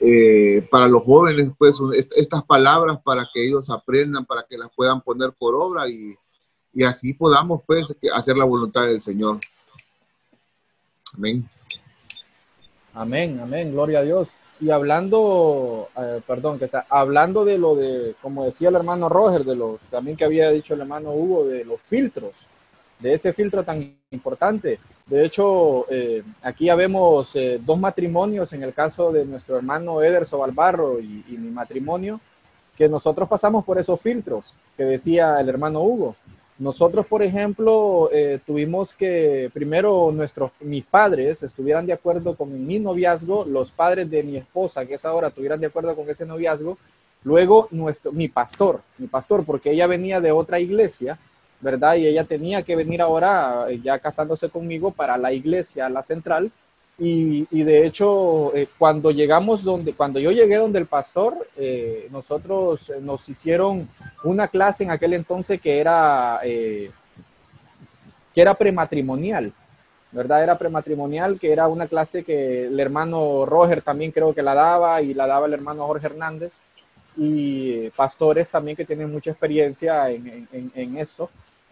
eh, para los jóvenes, pues estas palabras para que ellos aprendan, para que las puedan poner por obra y, y así podamos pues hacer la voluntad del Señor. Amén. Amén, amén, gloria a Dios. Y hablando, eh, perdón, que está hablando de lo de, como decía el hermano Roger, de lo también que había dicho el hermano Hugo, de los filtros, de ese filtro tan importante. De hecho, eh, aquí ya vemos eh, dos matrimonios en el caso de nuestro hermano Ederso Balbarro y, mi matrimonio, que nosotros pasamos por esos filtros que decía el hermano Hugo. Nosotros, por ejemplo, eh, tuvimos que primero nuestros, mis padres estuvieran de acuerdo con mi noviazgo, los padres de mi esposa, que es ahora, estuvieran de acuerdo con ese noviazgo, luego nuestro, mi pastor, mi pastor, porque ella venía de otra iglesia, ¿verdad? Y ella tenía que venir ahora, eh, ya casándose conmigo, para la iglesia, la central. Y, de hecho, eh, cuando llegamos donde, cuando yo llegué donde el pastor, eh, nosotros nos hicieron una clase en aquel entonces que era, que era prematrimonial, ¿verdad? Era prematrimonial, que era una clase que el hermano Roger también creo que la daba y la daba el hermano Jorge Hernández y pastores también que tienen mucha experiencia en, en- en- en esto.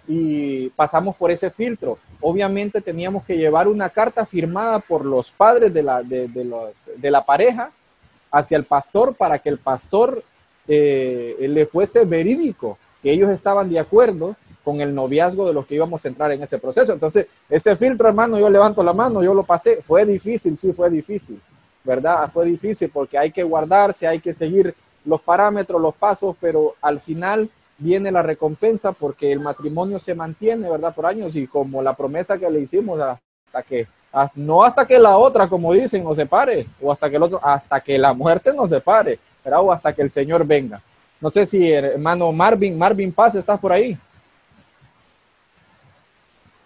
Y pasamos por ese filtro. Obviamente teníamos que llevar una carta firmada por los padres de la, de, los, de la pareja hacia el pastor para que el pastor eh, le fuese verídico, que ellos estaban de acuerdo con el noviazgo de los que íbamos a entrar en ese proceso. Entonces, ese filtro, hermano, yo levanto la mano, yo lo pasé. Fue difícil, sí, fue difícil, ¿verdad? Fue difícil porque hay que guardarse, hay que seguir los parámetros, los pasos, pero al final viene la recompensa porque el matrimonio se mantiene, ¿verdad? Por años y como la promesa que le hicimos hasta que, no hasta que la otra, como dicen, nos separe, o hasta que el otro, hasta que la muerte nos separe, ¿verdad? O hasta que el Señor venga. No sé si hermano Marvin, Marvin Paz, ¿estás por ahí?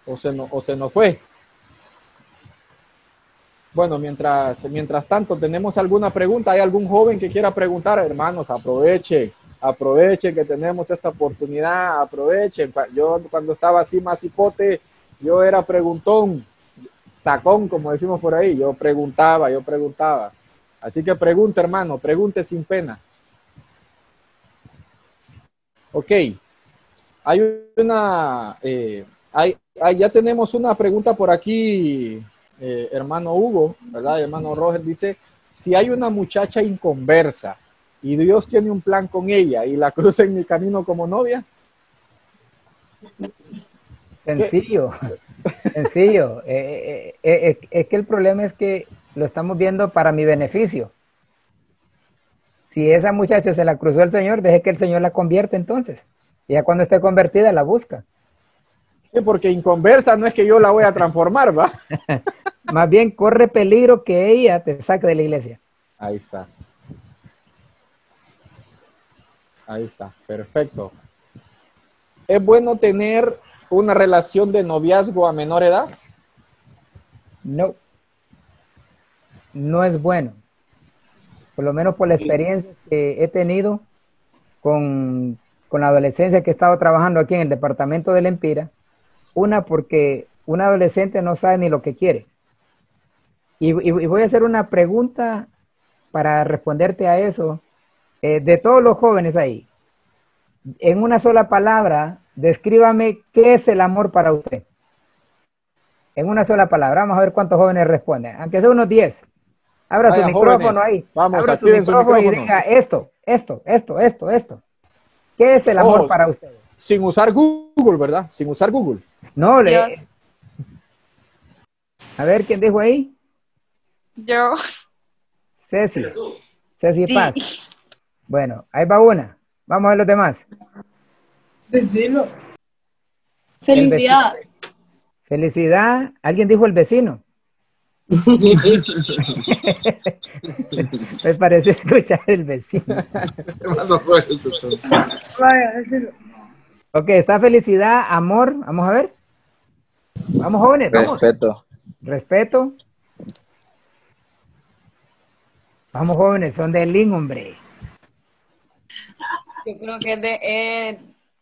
O se, no, o se nos fue. Bueno, mientras, mientras tanto, ¿tenemos alguna pregunta? ¿Hay algún joven que quiera preguntar? Hermanos, aproveche, aproveche que tenemos esta oportunidad, aprovechen. Yo cuando estaba así más hipote, yo era preguntón, sacón, como decimos por ahí. Yo preguntaba, yo preguntaba. Así que pregunte, hermano, pregunte sin pena. Ok. Hay una, eh, hay, hay- ya tenemos una pregunta por aquí, eh, hermano Hugo, ¿verdad? Hermano Roger dice, si hay una muchacha inconversa y Dios tiene un plan con ella y la cruza en mi camino como novia, Sencillo, sencillo. Eh, eh, eh, eh, es que el problema es que lo estamos viendo para mi beneficio. Si esa muchacha se la cruzó el Señor, deje que el Señor la convierta entonces. Y ya cuando esté convertida, la busca. sí, porque inconversa no es que yo la voy a transformar, ¿va? Más bien corre peligro que ella te saque de la iglesia. Ahí está. Ahí está, perfecto. ¿Es bueno tener una relación de noviazgo a menor edad? No. No es bueno. Por lo menos por la experiencia que he tenido con, con la adolescencia que he estado trabajando aquí en el departamento del Empira. Una, porque un adolescente no sabe ni lo que quiere. Y, y- y voy a hacer una pregunta para responderte a eso. Eh, de todos los jóvenes ahí, en una sola palabra, descríbame qué es el amor para usted. En una sola palabra. Vamos a ver cuántos jóvenes responden. Aunque sea unos 10. Abra Vaya, su micrófono jóvenes. ahí. Vamos, Abra su micrófono y diga esto, esto, esto, esto, esto. ¿Qué es el amor para ustedes? Sin usar Google, ¿verdad? Sin usar Google. No, le, Dios. a ver quién dijo ahí. Yo. Ceci. Ceci Sí. Bueno, ahí va una. Vamos a ver los demás. Decilo. Felicidad. Felicidad. ¿Alguien dijo el vecino? Me pareció escuchar el vecino. Ok, está felicidad, amor. Vamos a ver. Vamos, jóvenes. Vamos. Respeto. Respeto. Vamos, jóvenes. Son de Lin, hombre. Yo creo que es de, es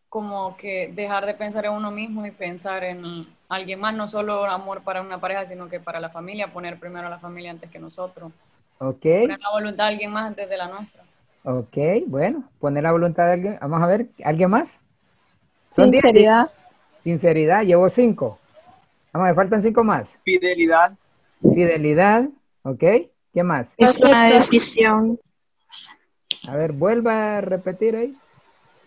como que dejar de pensar en uno mismo y pensar en alguien más, no solo amor para una pareja, sino que para la familia, poner primero a la familia antes que nosotros, Ok. poner la voluntad de alguien más antes de la nuestra. Ok, bueno. Poner la voluntad de alguien. Vamos a ver. ¿Alguien más? Son diez. Sinceridad. Sinceridad. Llevo cinco. Vamos, me faltan cinco más. Fidelidad. Fidelidad. Ok. ¿Qué más? Es una decisión. A ver, vuelva a repetir ahí.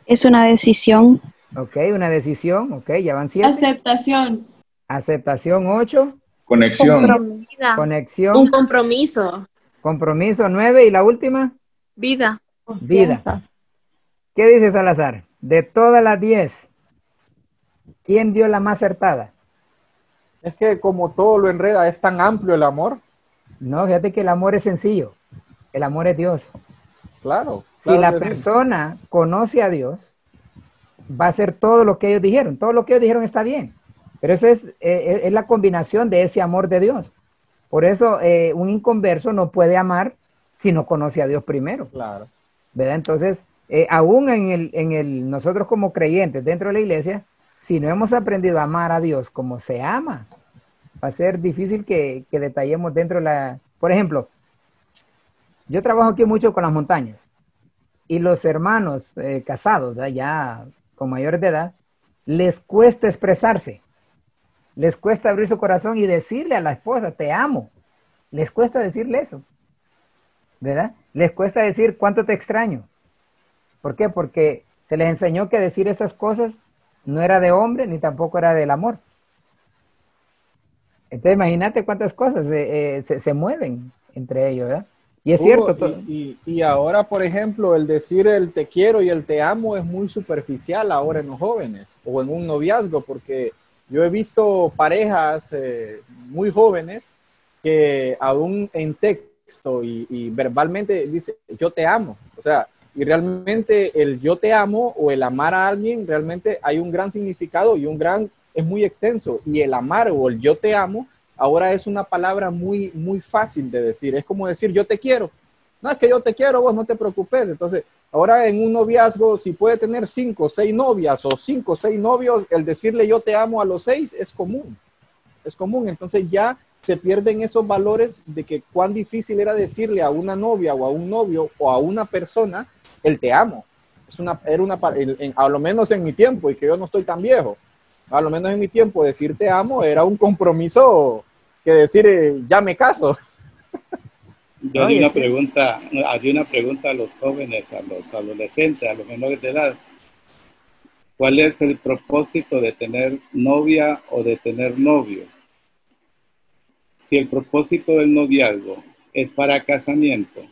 Es una decisión. Ok, una decisión. Ok, ya van siete. Aceptación. Aceptación, ocho. Conexión. Conexión. Un compromiso. Compromiso, nueve. Y la última, Vida. vida. ¿Qué dice Salazar? De todas las diez, ¿quién dio la más acertada? Es que como todo lo enreda, es tan amplio el amor. No, fíjate que el amor es sencillo. El amor es Dios. Claro. Si la sí. persona conoce a Dios, va a hacer todo lo que ellos dijeron. Todo lo que ellos dijeron está bien. Pero eso es, eh, es la combinación de ese amor de Dios. Por eso eh, un inconverso no puede amar si no conoce a Dios primero. Claro. ¿verdad? Entonces, eh, aún en el, en el, nosotros como creyentes dentro de la iglesia, si no hemos aprendido a amar a Dios como se ama, va a ser difícil que, que detallemos dentro de la... Por ejemplo, yo trabajo aquí mucho con las montañas y los hermanos eh, casados, ¿verdad? ya con mayores de edad, les cuesta expresarse, les cuesta abrir su corazón y decirle a la esposa, te amo. Les cuesta decirle eso, ¿verdad? Les cuesta decir cuánto te extraño. ¿Por qué? Porque se les enseñó que decir esas cosas no era de hombre ni tampoco era del amor. Entonces imagínate cuántas cosas eh, eh, se, se mueven entre ellos, ¿verdad? Y es Hugo, cierto. to- Y, y- y ahora, por ejemplo, el decir el te quiero y el te amo es muy superficial ahora en los jóvenes o en un noviazgo, porque yo he visto parejas eh, muy jóvenes que aún en texto y, y verbalmente dice yo te amo. O sea, y realmente el yo te amo o el amar a alguien, realmente hay un gran significado y un gran, es muy extenso. Y el amar o el yo te amo ahora es una palabra muy, muy fácil de decir. Es como decir yo te quiero. No es que yo te quiero, vos no te preocupes. Entonces, ahora en un noviazgo, si puede tener cinco, seis novias o cinco, seis novios, el decirle yo te amo a los seis es común. Es común. Entonces ya se pierden esos valores de que cuán difícil era decirle a una novia o a un novio o a una persona el te amo. Es una, era una, en- a lo menos en mi tiempo, y que yo no estoy tan viejo, a lo menos en mi tiempo decir te amo era un compromiso que decir eh, ya me caso. Yo Oye, haría una sí. pregunta, haría una pregunta a los jóvenes, a los adolescentes, a los menores de edad. ¿Cuál es el propósito de tener novia o de tener novio? Si el propósito del noviazgo es para casamiento,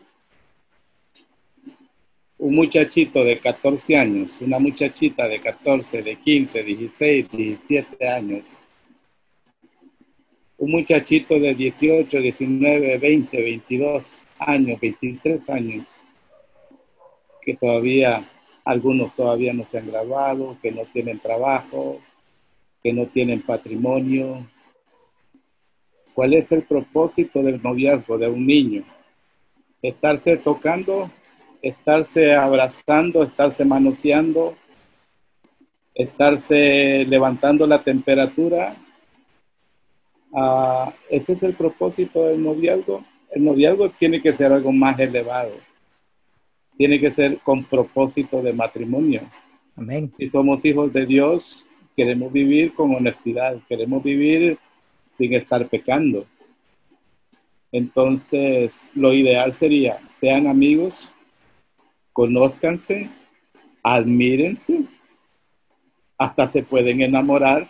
un muchachito de 14 años, una muchachita de 14, de 15, 16, 17 años, un muchachito de 18, 19, 20, 22 años, 23 años, que todavía, algunos todavía no se han graduado, que no tienen trabajo, que no tienen patrimonio. ¿Cuál es el propósito del noviazgo de un niño? Estarse tocando, estarse abrazando, estarse manoseando, estarse levantando la temperatura, Ese es el propósito del noviazgo. El noviazgo tiene que ser algo más elevado. Tiene que ser con propósito de matrimonio. Amén. Si somos hijos de Dios, queremos vivir con honestidad, queremos vivir sin estar pecando. Entonces, lo ideal sería, sean amigos, conózcanse, admírense, hasta se pueden enamorar,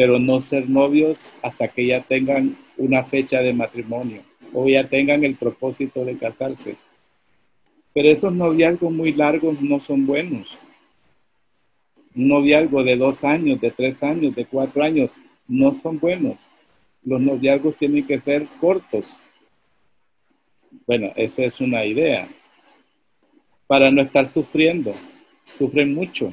pero no ser novios hasta que ya tengan una fecha de matrimonio o ya tengan el propósito de casarse. Pero esos noviazgos muy largos no son buenos. Un noviazgo de dos años, de tres años, de cuatro años, no son buenos. Los noviazgos tienen que ser cortos. Bueno, esa es una idea. Para no estar sufriendo. Sufren mucho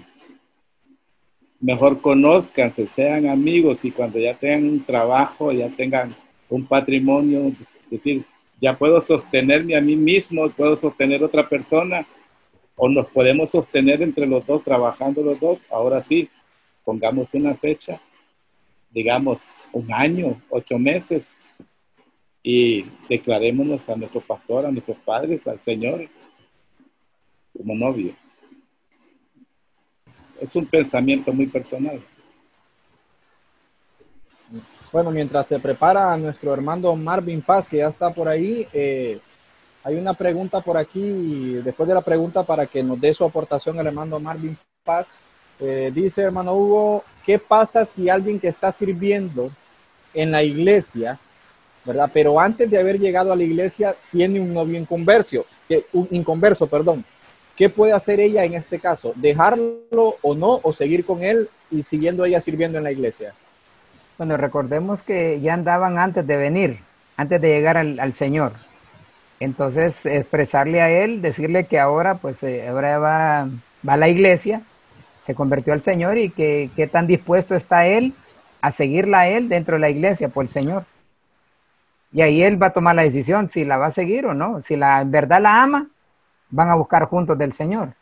mejor conózcanse, sean amigos y cuando ya tengan un trabajo, ya tengan un patrimonio, es decir, ya puedo sostenerme a mí mismo, puedo sostener otra persona, o nos podemos sostener entre los dos, trabajando los dos, ahora sí, pongamos una fecha, digamos un año, ocho meses, y declarémonos a nuestro pastor, a nuestros padres, al Señor, como novio es un pensamiento muy personal. Bueno, mientras se prepara nuestro hermano Marvin Paz, que ya está por ahí, eh, hay una pregunta por aquí, después de la pregunta para que nos dé su aportación el hermano Marvin Paz. Eh, dice hermano Hugo, ¿qué pasa si alguien que está sirviendo en la iglesia, verdad? Pero antes de haber llegado a la iglesia tiene un novio inconversio, que, un inconverso, perdón. ¿Qué puede hacer ella en este caso? ¿Dejarlo o no? ¿O seguir con él y siguiendo ella sirviendo en la iglesia? Bueno, recordemos que ya andaban antes de venir, antes de llegar al, Señor. Entonces, expresarle a él, decirle que ahora, pues, eh, ahora va, va a la iglesia, se convirtió al Señor y que, que tan dispuesto está él a seguirla él dentro de la iglesia por el Señor. Y ahí él va a tomar la decisión si la va a seguir o no. Si la, en verdad la ama, van a buscar juntos del Señor.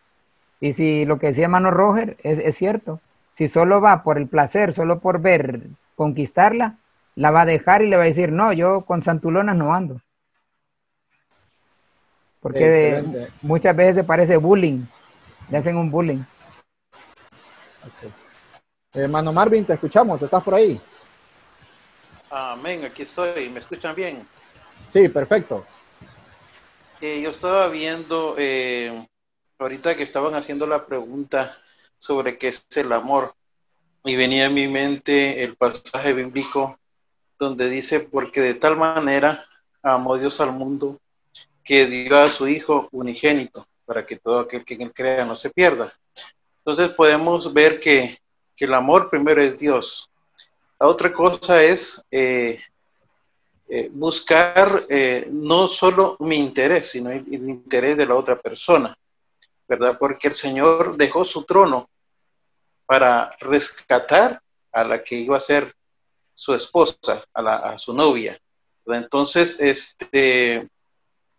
Y si lo que decía hermano Roger es, es cierto, si solo va por el placer, solo por ver, conquistarla, la va a dejar y le va a decir, no, yo con santulonas no ando. Porque de- muchas veces se parece bullying, le hacen un bullying. Ok. Hermano Marvin, te escuchamos, ¿estás por ahí? Amén, aquí estoy. ¿Me escuchan bien? Sí, perfecto. Eh, yo estaba viendo, eh, ahorita que estaban haciendo la pregunta sobre qué es el amor, y venía a mi mente el pasaje bíblico donde dice, porque de tal manera amó Dios al mundo que dio a su Hijo unigénito, para que todo aquel que en él crea no se pierda. Entonces podemos ver que, que el amor primero es Dios. La otra cosa es eh, eh, buscar eh, no solo mi interés, sino el, interés de la otra persona, ¿verdad? Porque el Señor dejó su trono para rescatar a la que iba a ser su esposa, a, la, a su novia. Entonces, este,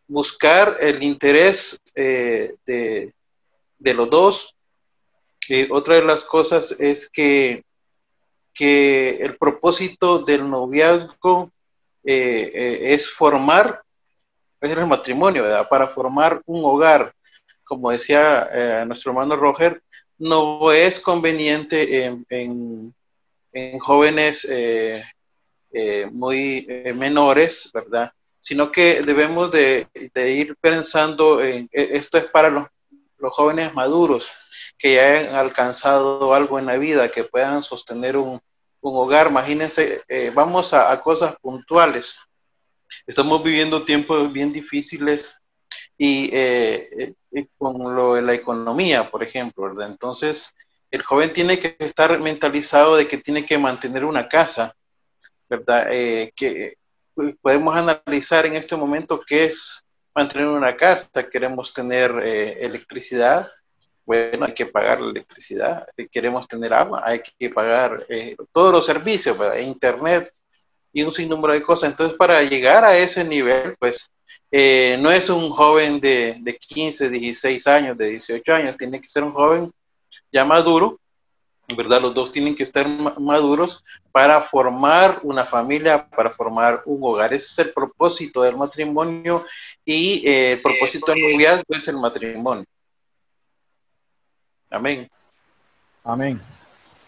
buscar el interés eh, de, de los dos. Otra de las cosas es que, que el propósito del noviazgo eh, es formar, es el matrimonio, ¿verdad? Para formar un hogar. Como decía eh, nuestro hermano Roger, no es conveniente en, en, en jóvenes eh, eh, muy menores, ¿verdad? Sino que debemos de, de ir pensando en, eh, esto es para los, los jóvenes maduros que ya han alcanzado algo en la vida, que puedan sostener un, un hogar. Imagínense, eh, vamos a, cosas puntuales. Estamos viviendo tiempos bien difíciles y eh, eh, con lo de la economía, por ejemplo, ¿verdad? Entonces, el joven tiene que estar mentalizado de que tiene que mantener una casa, ¿verdad? Eh, que podemos analizar en este momento qué es mantener una casa. Queremos tener eh, electricidad, bueno, hay que pagar la electricidad, queremos tener agua, hay que pagar eh, todos los servicios, ¿verdad? internet y un sinnúmero de cosas. Entonces, para llegar a ese nivel, pues eh, no es un joven de, de 15, 16 años, de 18 años, tiene que ser un joven ya maduro, ¿verdad? Los dos tienen que estar maduros para formar una familia, para formar un hogar. Ese es el propósito del matrimonio y eh, el propósito del noviazgo es el matrimonio. Amén. Amén.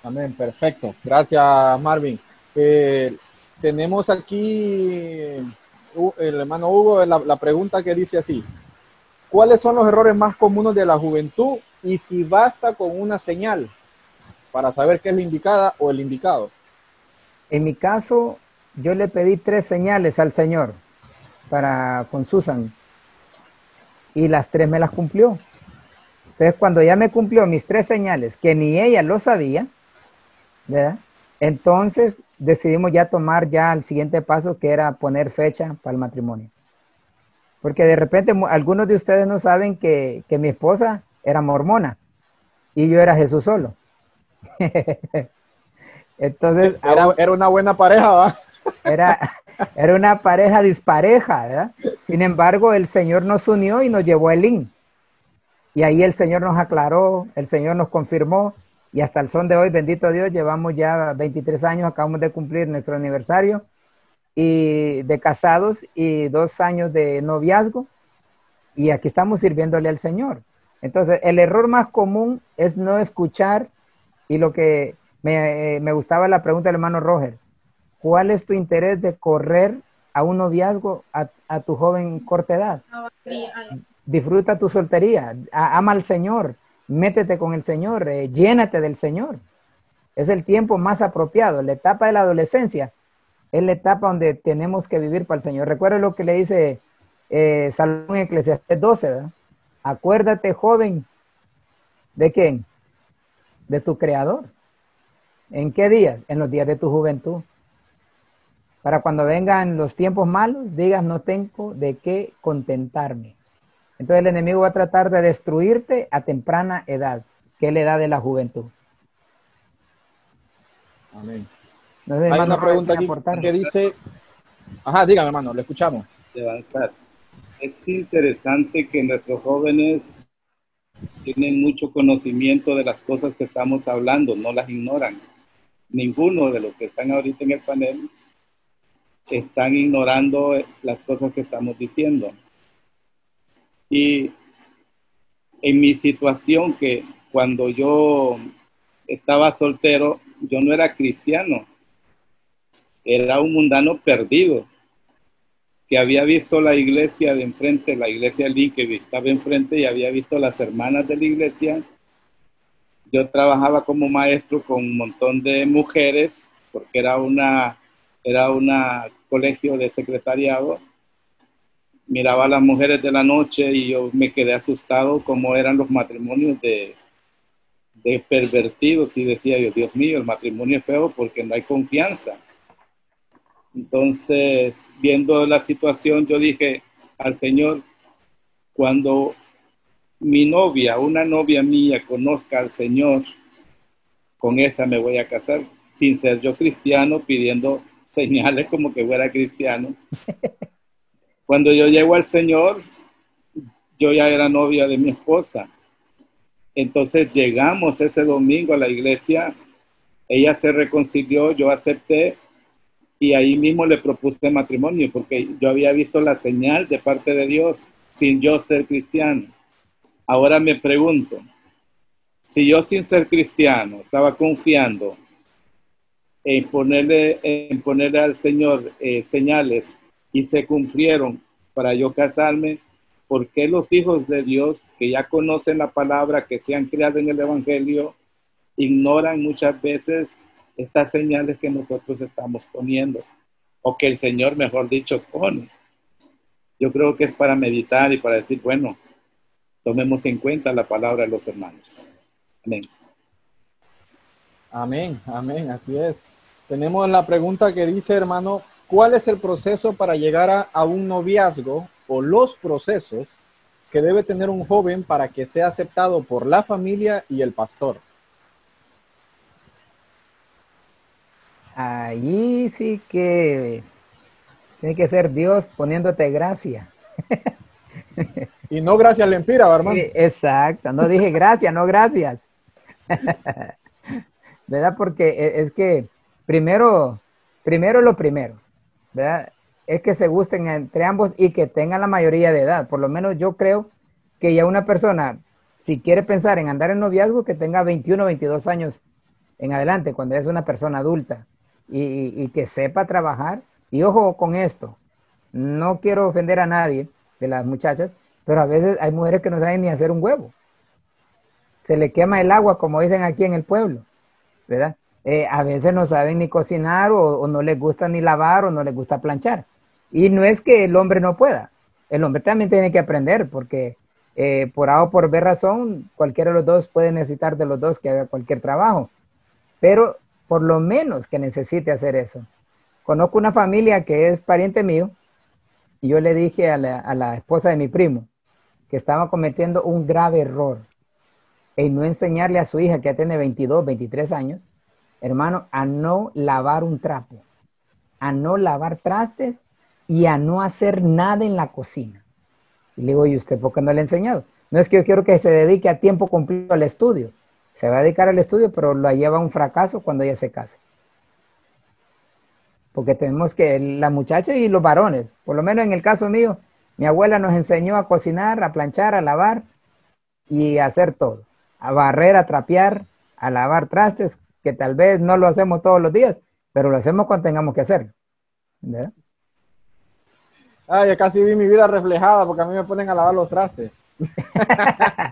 Amén. Perfecto. Gracias, Marvin. Eh, tenemos aquí el hermano Hugo la, la, pregunta que dice así. ¿Cuáles son los errores más comunes de la juventud y si basta con una señal para saber qué es la indicada o el indicado? En mi caso, yo le pedí tres señales al Señor para con Susan y las tres me las cumplió. Entonces, cuando ya me cumplió mis tres señales, que ni ella lo sabía, ¿verdad? Entonces decidimos ya tomar ya el siguiente paso, que era poner fecha para el matrimonio. Porque de repente algunos de ustedes no saben que, que mi esposa era mormona y yo era Jesús solo. Entonces... Era, era, una buena pareja, ¿va? Era, era una pareja dispareja, ¿verdad? Sin embargo, el Señor nos unió y nos llevó a Elín. Y ahí el Señor nos aclaró, el Señor nos confirmó y hasta el son de hoy, bendito Dios, llevamos ya 23 años, acabamos de cumplir nuestro aniversario y de casados y dos años de noviazgo y aquí estamos sirviéndole al Señor. Entonces, el error más común es no escuchar y lo que me, eh, me gustaba la pregunta del hermano Roger, ¿cuál es tu interés de correr a un noviazgo a, a tu joven corta edad? Disfruta tu soltería, ama al Señor, métete con el Señor, eh, llénate del Señor. Es el tiempo más apropiado. La etapa de la adolescencia es la etapa donde tenemos que vivir para el Señor. Recuerda lo que le dice eh, Salomón Eclesiastes 12, ¿verdad? Acuérdate, joven, ¿de quién? De tu Creador. ¿En qué días? En los días de tu juventud. Para cuando vengan los tiempos malos, digas, no tengo de qué contentarme. Entonces el enemigo va a tratar de destruirte a temprana edad, que es la edad de la juventud. Amén. No sé, Hay una pregunta aquí aportar. que dice, Ajá, dígame, hermano, le escuchamos. de avanzar. Es interesante que nuestros jóvenes tienen mucho conocimiento de las cosas que estamos hablando, no las ignoran. Ninguno de los que están ahorita en el panel están ignorando las cosas que estamos diciendo. Y en mi situación, que cuando yo estaba soltero, yo no era cristiano, era un mundano perdido que había visto la iglesia de enfrente, la iglesia que estaba enfrente y había visto las hermanas de la iglesia. Yo trabajaba como maestro con un montón de mujeres, porque era una, era una colegio de secretariado. Miraba a las mujeres de la noche y yo me quedé asustado como eran los matrimonios de, de pervertidos y decía yo, Dios mío, el matrimonio es feo porque no hay confianza entonces, viendo la situación, yo dije al Señor, cuando mi novia, una novia mía, conozca al Señor, con esa me voy a casar, sin ser yo cristiano, pidiendo señales como que fuera cristiano. Cuando yo llego al Señor, yo ya era novia de mi esposa. Entonces llegamos ese domingo a la iglesia, ella se reconcilió, yo acepté y ahí mismo le propuse matrimonio porque yo había visto la señal de parte de Dios sin yo ser cristiano. Ahora me pregunto, si yo sin ser cristiano estaba confiando en ponerle, en ponerle al Señor eh, señales y se cumplieron para yo casarme, ¿por qué los hijos de Dios que ya conocen la palabra, que se han criado en el Evangelio, ignoran muchas veces estas señales que nosotros estamos poniendo, o que el Señor, mejor dicho, pone. Yo creo que es para meditar y para decir, bueno, tomemos en cuenta la palabra de los hermanos. Amén. Amén, amén, así es. Tenemos la pregunta que dice, hermano, ¿cuál es el proceso para llegar a, a un noviazgo o los procesos que debe tener un joven para que sea aceptado por la familia y el pastor? Allí sí que tiene que ser Dios poniéndote gracia. Y no gracias Lempira, hermano. Exacto, no dije gracias, no gracias. ¿Verdad? Porque e- es que primero, primero lo primero, Es que se gusten entre ambos y que tengan la mayoría de edad. Por lo menos yo creo que ya una persona, si quiere pensar en andar en noviazgo, que tenga 21 22 años en adelante, cuando es una persona adulta y- y que sepa trabajar. Y ojo con esto, no quiero ofender a nadie de las muchachas, pero a veces hay mujeres que no saben ni hacer un huevo. Se le quema el agua, como dicen aquí en el pueblo, ¿verdad? Eh, a veces no saben ni cocinar o, no les gusta ni lavar o no les gusta planchar. Y no es que el hombre no pueda, el hombre también tiene que aprender porque eh, por A o por B razón, cualquiera de los dos puede necesitar de los dos que haga cualquier trabajo, pero por lo menos que necesite hacer eso. Conozco una familia que es pariente mío y yo le dije a la, a la esposa de mi primo que estaba cometiendo un grave error en no enseñarle a su hija que ya tiene 22, 23 años, hermano, a no lavar un trapo, a no lavar trastes y a no hacer nada en la cocina. Y le digo, ¿y usted por qué no le ha enseñado? No es que yo quiero que se dedique a tiempo completo al estudio. Se va a dedicar al estudio, pero lo lleva a un fracaso cuando ella se case. Porque tenemos que, la muchacha y los varones, por lo menos en el caso mío, mi abuela nos enseñó a cocinar, a planchar, a lavar y a hacer todo. A barrer, a trapear, a lavar trastes, que tal vez no lo hacemos todos los días, pero lo hacemos cuando tengamos que hacerlo. ¿verdad? Ah, ya casi vi mi vida reflejada porque a mí me ponen a lavar los trastes.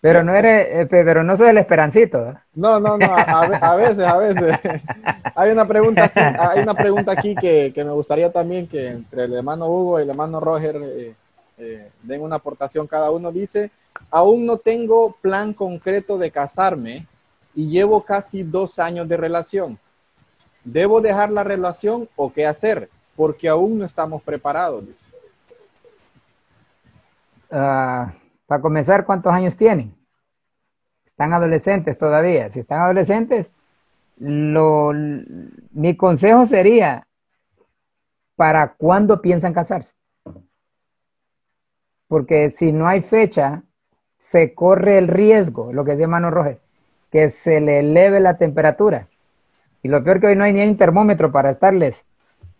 Pero no eres, eh, pe- pero no soy el esperancito. No, no, no, a, a ve- a veces, a veces. Hay una pregunta, así- hay una pregunta aquí que, que me gustaría también que entre el hermano Hugo y el hermano Roger eh, eh, den una aportación cada uno. Dice, aún no tengo plan concreto de casarme y llevo casi dos años de relación. ¿Debo dejar la relación o qué hacer? Porque aún no estamos preparados. Ah, para comenzar, ¿cuántos años tienen? Están adolescentes todavía. Si están adolescentes, lo, mi consejo sería para cuándo piensan casarse. Porque si no hay fecha, se corre el riesgo, lo que decía Mano Roger, que se le eleve la temperatura. Y lo peor que hoy no hay ni un termómetro para estarles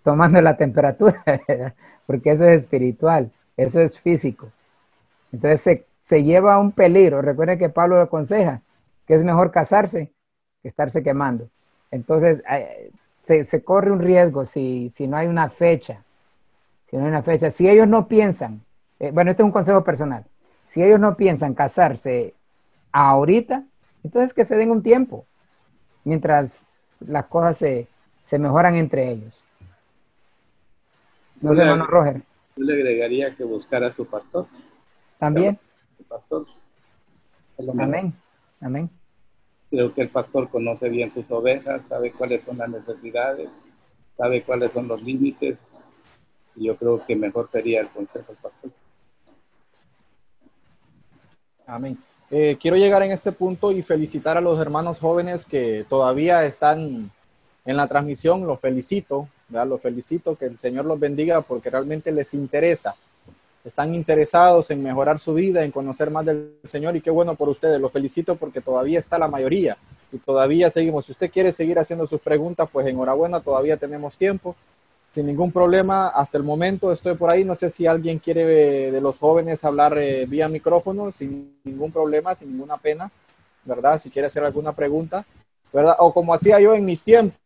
tomando la temperatura, porque eso es espiritual, eso es físico. Entonces se, se lleva a un peligro. Recuerden que Pablo aconseja que es mejor casarse que estarse quemando. Entonces eh, se, se corre un riesgo si, si no hay una fecha. Si no hay una fecha, si ellos no piensan, eh, bueno, este es un consejo personal, si ellos no piensan casarse ahorita, entonces que se den un tiempo, mientras las cosas se, se mejoran entre ellos. No sé, hermano Roger, Yo le agregaría que buscara a su pastor. también. Su pastor. Amén, amén. Creo que el pastor conoce bien sus ovejas, sabe cuáles son las necesidades, sabe cuáles son los límites. Y yo creo que mejor sería el consejo del pastor. Amén. Eh, quiero llegar en este punto y felicitar a los hermanos jóvenes que todavía están en la transmisión. Los felicito, ¿verdad? los felicito, que el Señor los bendiga porque realmente les interesa. Están interesados en mejorar su vida, en conocer más del Señor y qué bueno por ustedes. Los felicito porque todavía está la mayoría y todavía seguimos. Si usted quiere seguir haciendo sus preguntas, pues enhorabuena, todavía tenemos tiempo sin ningún problema. Hasta el momento estoy por ahí. No sé si alguien quiere eh, de los jóvenes hablar eh, vía micrófono, sin ningún problema, sin ninguna pena, ¿verdad? Si quiere hacer alguna pregunta, ¿verdad? O como hacía yo en mis tiempos.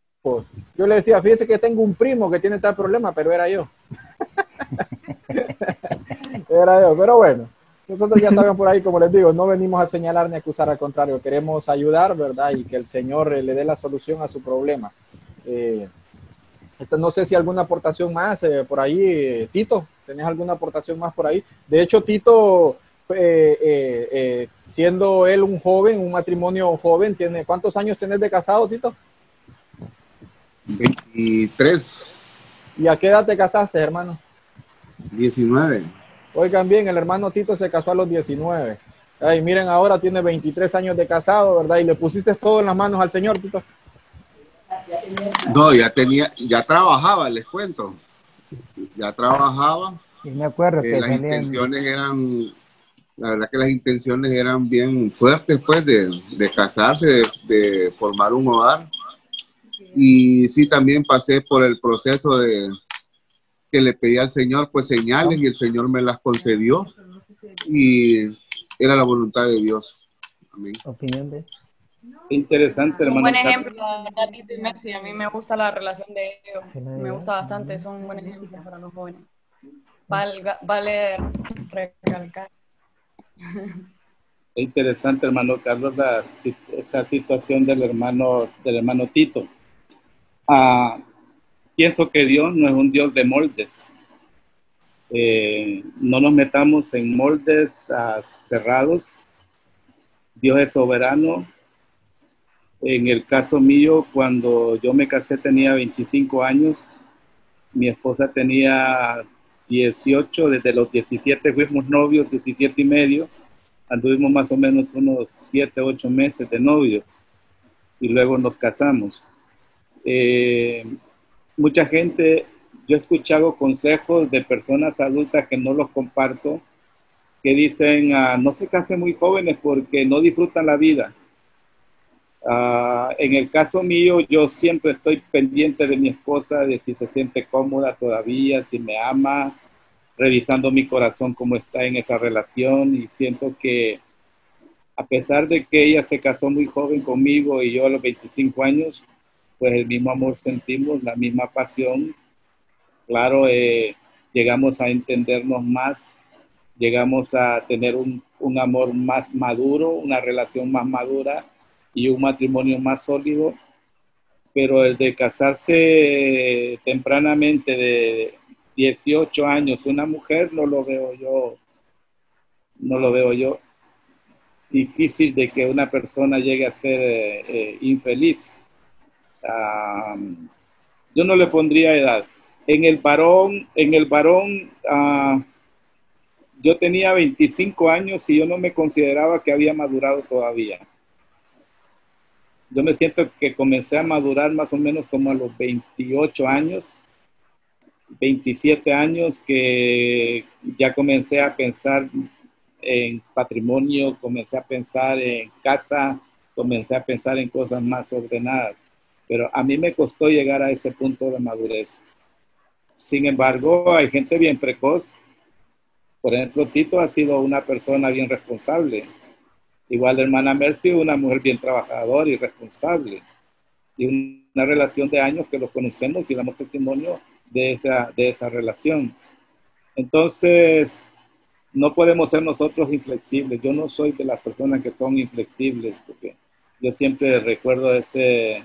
Yo le decía, fíjese que tengo un primo que tiene tal problema, pero era yo. era yo, pero bueno. Nosotros ya saben por ahí, como les digo, no venimos a señalar ni a acusar, al contrario, queremos ayudar, ¿verdad? Y que el Señor eh, le dé la solución a su problema. Eh, esta, no sé si alguna aportación más eh, por ahí, Tito, ¿tenés alguna aportación más por ahí? De hecho, Tito, eh, eh, siendo él un joven, un matrimonio joven, tiene ¿cuántos años tenés de casado, Tito? 23, ¿Y a qué edad te casaste, hermano? 19. Oigan bien, el hermano Tito se casó a los 19. Ay, miren, ahora tiene 23 años de casado, ¿verdad? Y le pusiste todo en las manos al Señor, Tito. No, ya tenía, ya trabajaba, les cuento. Ya trabajaba. Y me acuerdo eh, que las salían- intenciones eran, la verdad que las intenciones eran bien fuertes, pues, de, de casarse, de, de formar un hogar. Y sí, también pasé por el proceso de que le pedí al Señor, pues, señales y el Señor me las concedió. Y era la voluntad de Dios. Amén. opinión de Interesante, Un hermano. buen Carlos. ejemplo, Tito y Messi. A mí me gusta la relación de ellos. Me gusta bastante. Son un buen ejemplo para los jóvenes. Valga- vale recalcar. Es interesante, hermano Carlos, la, esa situación del hermano, del hermano Tito. Ah, pienso que Dios no es un Dios de moldes. Eh, no nos metamos en moldes ah, cerrados. Dios es soberano. En el caso mío, cuando yo me casé tenía 25 años, mi esposa tenía 18, desde los 17 fuimos novios, 17 y medio anduvimos más o menos unos siete, ocho meses de novios y luego nos casamos. Eh, mucha gente, yo he escuchado consejos de personas adultas que no los comparto, que dicen, ah, no se casen muy jóvenes porque no disfrutan la vida. Ah, en el caso mío, yo siempre estoy pendiente de mi esposa, de si se siente cómoda todavía, si me ama, revisando mi corazón cómo está en esa relación y siento que a pesar de que ella se casó muy joven conmigo y yo a los 25 años, pues el mismo amor sentimos, la misma pasión. Claro, eh, llegamos a entendernos más, llegamos a tener un, un amor más maduro, una relación más madura y un matrimonio más sólido, pero el de casarse tempranamente de 18 años una mujer no lo veo yo, no lo veo yo. Difícil de que una persona llegue a ser eh, eh, infeliz. Ah, yo no le pondría edad. En el varón, en el varón, ah, yo tenía 25 años y yo no me consideraba que había madurado todavía. Yo me siento que comencé a madurar más o menos como a los 28 años 27 años que ya comencé a pensar en patrimonio, comencé a pensar en casa, comencé a pensar en cosas más ordenadas. Pero a mí me costó llegar a ese punto de madurez. Sin embargo, hay gente bien precoz. Por ejemplo, Tito ha sido una persona bien responsable. Igual la hermana Mercy, una mujer bien trabajadora y responsable. Y una relación de años que lo conocemos y damos testimonio de esa, de esa relación. Entonces, no podemos ser nosotros inflexibles. Yo no soy de las personas que son inflexibles, porque yo siempre recuerdo ese,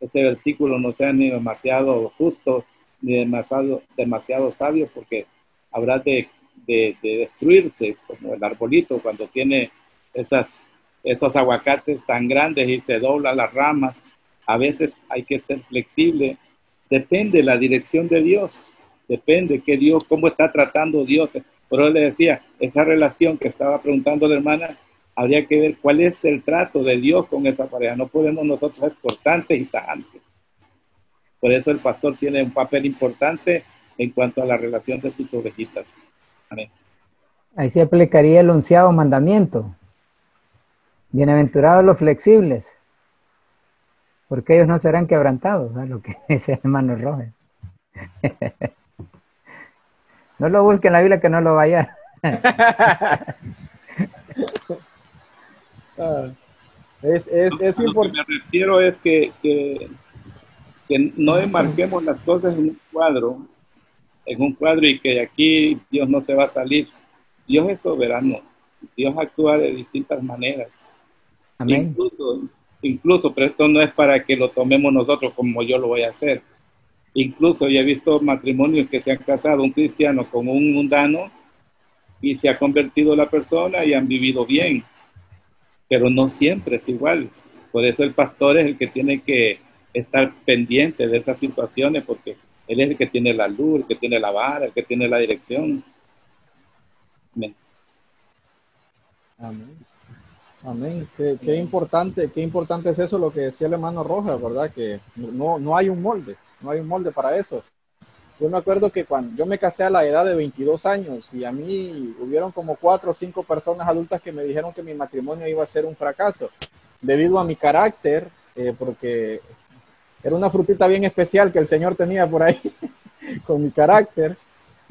ese versículo, no sea ni demasiado justo ni demasiado, demasiado sabio, porque habrá de, de, de destruirte, como el arbolito cuando tiene esas, esos aguacates tan grandes y se dobla las ramas. A veces hay que ser flexible. Depende de la dirección de Dios. Depende que Dios, cómo está tratando Dios. Por eso le decía, esa relación que estaba preguntando la hermana, habría que ver cuál es el trato de Dios con esa pareja. No podemos nosotros ser cortantes y tajantes. Por eso el pastor tiene un papel importante en cuanto a la relación de sus ovejitas. Amén. Ahí se aplicaría el onceavo mandamiento. Bienaventurados los flexibles, porque ellos no serán quebrantados, ¿no? lo que dice el hermano Roger. no lo busquen en la Biblia que no lo vaya. Ah, es es, es A lo que importante. me refiero es que, que, que no enmarquemos las cosas en un cuadro, en un cuadro y que de aquí Dios no se va a salir. Dios es soberano. Dios actúa de distintas maneras. Amén. Incluso, incluso, pero esto no es para que lo tomemos nosotros como yo lo voy a hacer. Incluso yo he visto matrimonios que se han casado un cristiano con un mundano y se ha convertido la persona y han vivido bien, pero no siempre es igual. Por eso el pastor es el que tiene que estar pendiente de esas situaciones porque él es el que tiene la luz, el que tiene la vara, el que tiene la dirección. Amén. Amén. Amén. Qué, importante, qué importante es eso lo que decía el hermano Rojas, ¿verdad? Que no, no hay un molde, no hay un molde para eso. Yo me acuerdo que cuando yo me casé a la edad de 22 años y a mí hubieron como cuatro o cinco personas adultas que me dijeron que mi matrimonio iba a ser un fracaso debido a mi carácter, eh, porque era una frutita bien especial que el Señor tenía por ahí con mi carácter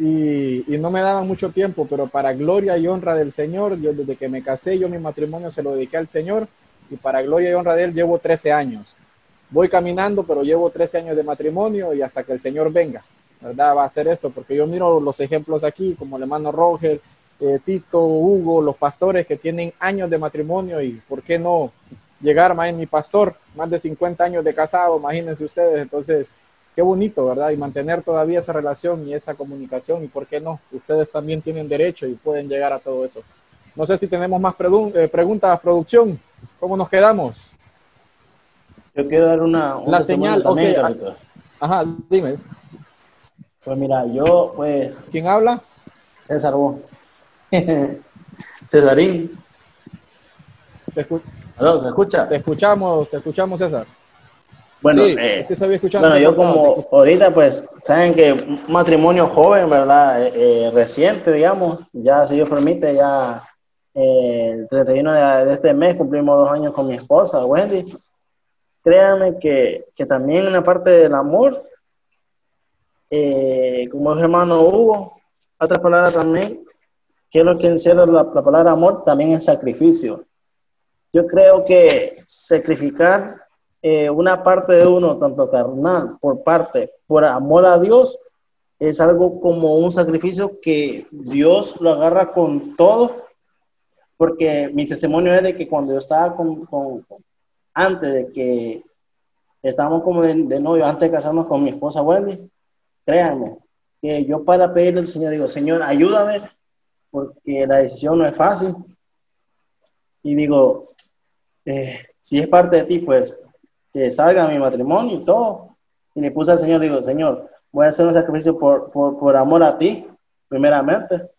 y, no me daban mucho tiempo, pero para gloria y honra del Señor, yo desde que me casé, yo mi matrimonio se lo dediqué al Señor y para gloria y honra de Él llevo 13 años. Voy caminando, pero llevo 13 años de matrimonio y hasta que el Señor venga, ¿verdad? Va a hacer esto, porque yo miro los ejemplos aquí, como el hermano Roger, eh, Tito, Hugo, los pastores que tienen años de matrimonio y por qué no llegar más mi pastor, más de 50 años de casado, imagínense ustedes, entonces qué bonito, ¿verdad? Y mantener todavía esa relación y esa comunicación y por qué no, ustedes también tienen derecho y pueden llegar a todo eso. No sé si tenemos más pregun- eh, preguntas, producción, ¿cómo nos quedamos? Yo quiero dar una, un La señal, también, ok, ah. Ajá, dime, Pues mira, yo, pues, ¿quién habla? César vos. Cesarín, Te, escu- ¿aló? ¿Se escucha? te escuchamos, te escuchamos, César. Bueno, sí, eh, es que bueno, yo como ahorita, pues, saben que un matrimonio joven, ¿verdad? Eh, eh, reciente, digamos, ya, si Dios permite, ya eh, el 31 de, de este mes cumplimos dos años con mi esposa, Wendy. Créanme que, que también en la parte del amor, eh, como el hermano Hugo, otra palabra también, que es lo que encierra la, la palabra amor, también es sacrificio. Yo creo que sacrificar eh, una parte de uno, tanto carnal, por parte, por amor a Dios, es algo como un sacrificio que Dios lo agarra con todo, porque mi testimonio es de que cuando yo estaba con, antes de que estábamos como de, de novio, antes de casarnos con mi esposa Wendy, créanme, que yo para pedirle al Señor digo, Señor, ayúdame, porque la decisión no es fácil. Y digo, eh, si es parte de ti, pues que salga mi matrimonio y todo. Y le puse al Señor, digo, Señor, voy a hacer un sacrificio por, por, por amor a ti, primeramente.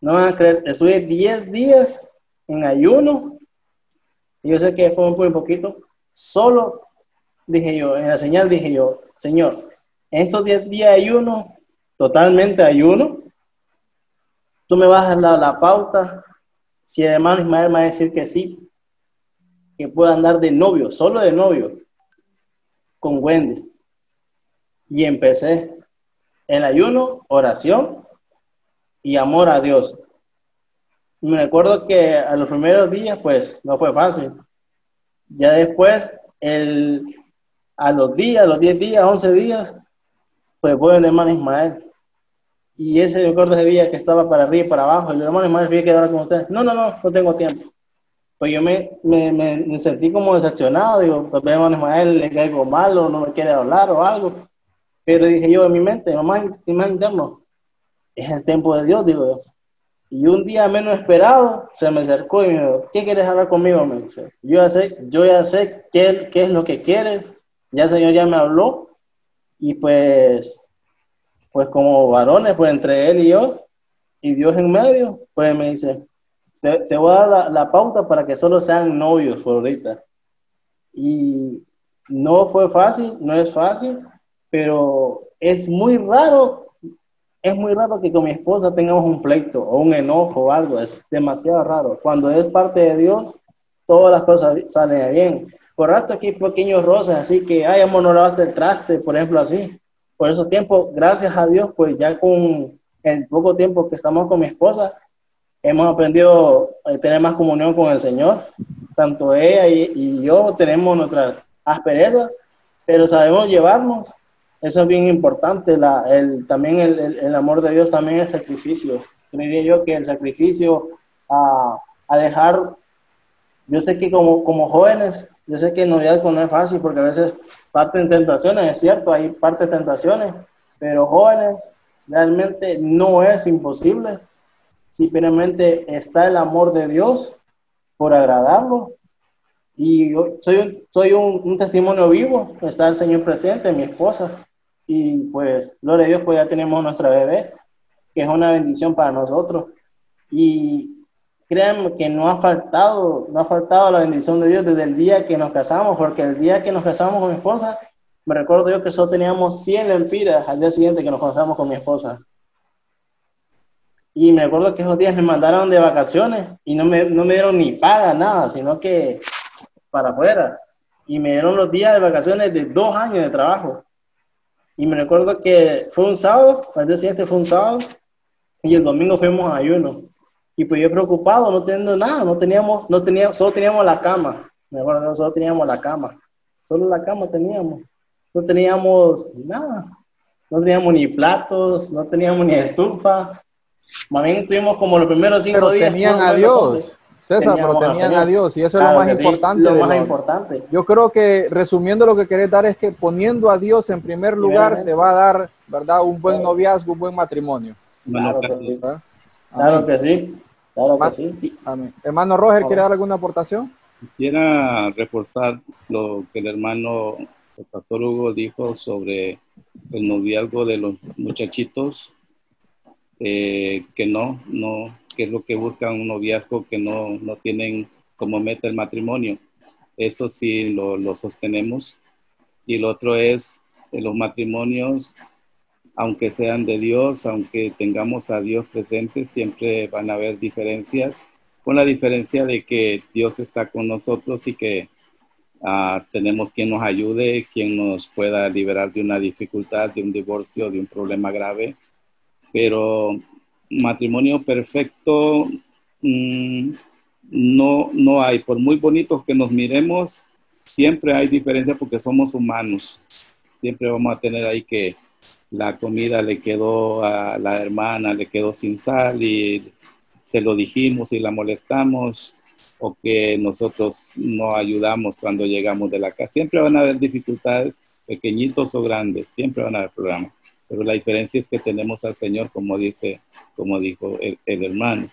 No van a creer, estuve 10 días en ayuno. Y yo sé que fue un poquito. Solo dije yo, en la señal dije yo, Señor, en estos 10 días de ayuno, totalmente ayuno. Tú me vas a la, la pauta. Si hermano Ismael me va a decir que sí, que pueda andar de novio, solo de novio, con Wendy. Y empecé el ayuno, oración y amor a Dios. Me recuerdo que a los primeros días, pues, no fue fácil. Ya después, el, a los días, a los 10 días, 11 días, pues fue el hermano Ismael. Y ese me acuerdo ese día que estaba para arriba y para abajo. El hermano Ismael, fui a quedar con ustedes. No, no, no, no tengo tiempo. Pues yo me, me, me, sentí como decepcionado. Digo, tal vez el hermano Ismael le cae algo malo, no me quiere hablar o algo. Pero dije yo en mi mente, mamá, más interno, es el tiempo de Dios, digo yo. Y un día menos esperado, se me acercó y me dijo, ¿qué quieres hablar conmigo? Me dice, yo ya sé, yo ya sé qué, qué es lo que quieres, ya el Señor ya me habló, y pues, pues como varones, pues entre él y yo, y Dios en medio, pues me dice, te, te voy a dar la, pauta para que solo sean novios por ahorita. Y no fue fácil, no es fácil, pero es muy raro es muy raro que con mi esposa tengamos un pleito o un enojo o algo, es demasiado raro. Cuando es parte de Dios, todas las cosas salen bien. Por rato aquí pequeños roces, así que, ay, amor, no lavaste el traste, por ejemplo, así. Por esos tiempos, gracias a Dios, pues ya con el poco tiempo que estamos con mi esposa, hemos aprendido a tener más comunión con el Señor. Tanto ella y, y yo tenemos nuestras asperezas, pero sabemos llevarnos eso es bien importante. La, el, también el, el, el, amor de Dios también es sacrificio. Diría yo que el sacrificio a, a, dejar, yo sé que como, como jóvenes, yo sé que noviazgo no es fácil porque a veces parten tentaciones, es cierto, hay partes tentaciones, pero jóvenes realmente no es imposible. Simplemente está el amor de Dios por agradarlo. Y yo soy, soy un, testimonio vivo, está el Señor presente, mi esposa, y pues, gloria a Dios, pues ya tenemos nuestra bebé, que es una bendición para nosotros. Y créanme que no ha faltado, no ha faltado la bendición de Dios desde el día que nos casamos, porque el día que nos casamos con mi esposa, me recuerdo yo que solo teníamos 100 lempiras al día siguiente que nos casamos con mi esposa. Y me acuerdo que esos días me mandaron de vacaciones y no me, no me dieron ni paga, nada, sino que para afuera. Y me dieron los días de vacaciones de dos años de trabajo. Y me recuerdo que fue un sábado, al día siguiente fue un sábado, y el domingo fuimos a ayuno. Y pues yo preocupado, no teniendo nada, no teníamos, no teníamos, solo teníamos la cama. Me acuerdo solo teníamos la cama. Solo la cama teníamos. No teníamos nada. No teníamos ni platos, no teníamos ni estufa. Más bien estuvimos como los primeros cinco Pero días. tenían a Dios. César, pero tenían a Dios y eso Claro es lo más sí, importante. lo más lo- importante. Yo creo que resumiendo lo que querés dar es que poniendo a Dios en primer lugar se va a dar, ¿verdad? Un buen noviazgo, un buen matrimonio. Claro que sí. Claro que sí. Claro que sí. Amén. Hermano Roger, ¿quiere dar alguna aportación? Quisiera reforzar lo que el hermano, el pastor Hugo dijo sobre el noviazgo de los muchachitos, eh, que no, no, que es lo que buscan un noviazgo que no, no tienen como meta el matrimonio. Eso sí lo, lo sostenemos. Y el otro es eh, los matrimonios, aunque sean de Dios, aunque tengamos a Dios presente, siempre van a haber diferencias, con la diferencia de que Dios está con nosotros y que ah, tenemos quien nos ayude, quien nos pueda liberar de una dificultad, de un divorcio, de un problema grave. Pero matrimonio perfecto mm, no, no hay. Por muy bonitos que nos miremos, siempre hay diferencia porque somos humanos. Siempre vamos a tener ahí que la comida le quedó a la hermana, le quedó sin sal y se lo dijimos y la molestamos o que nosotros no ayudamos cuando llegamos de la casa. Siempre van a haber dificultades, pequeñitos o grandes, siempre van a haber problemas. Pero la diferencia es que tenemos al Señor, como dice, como dijo el, hermano.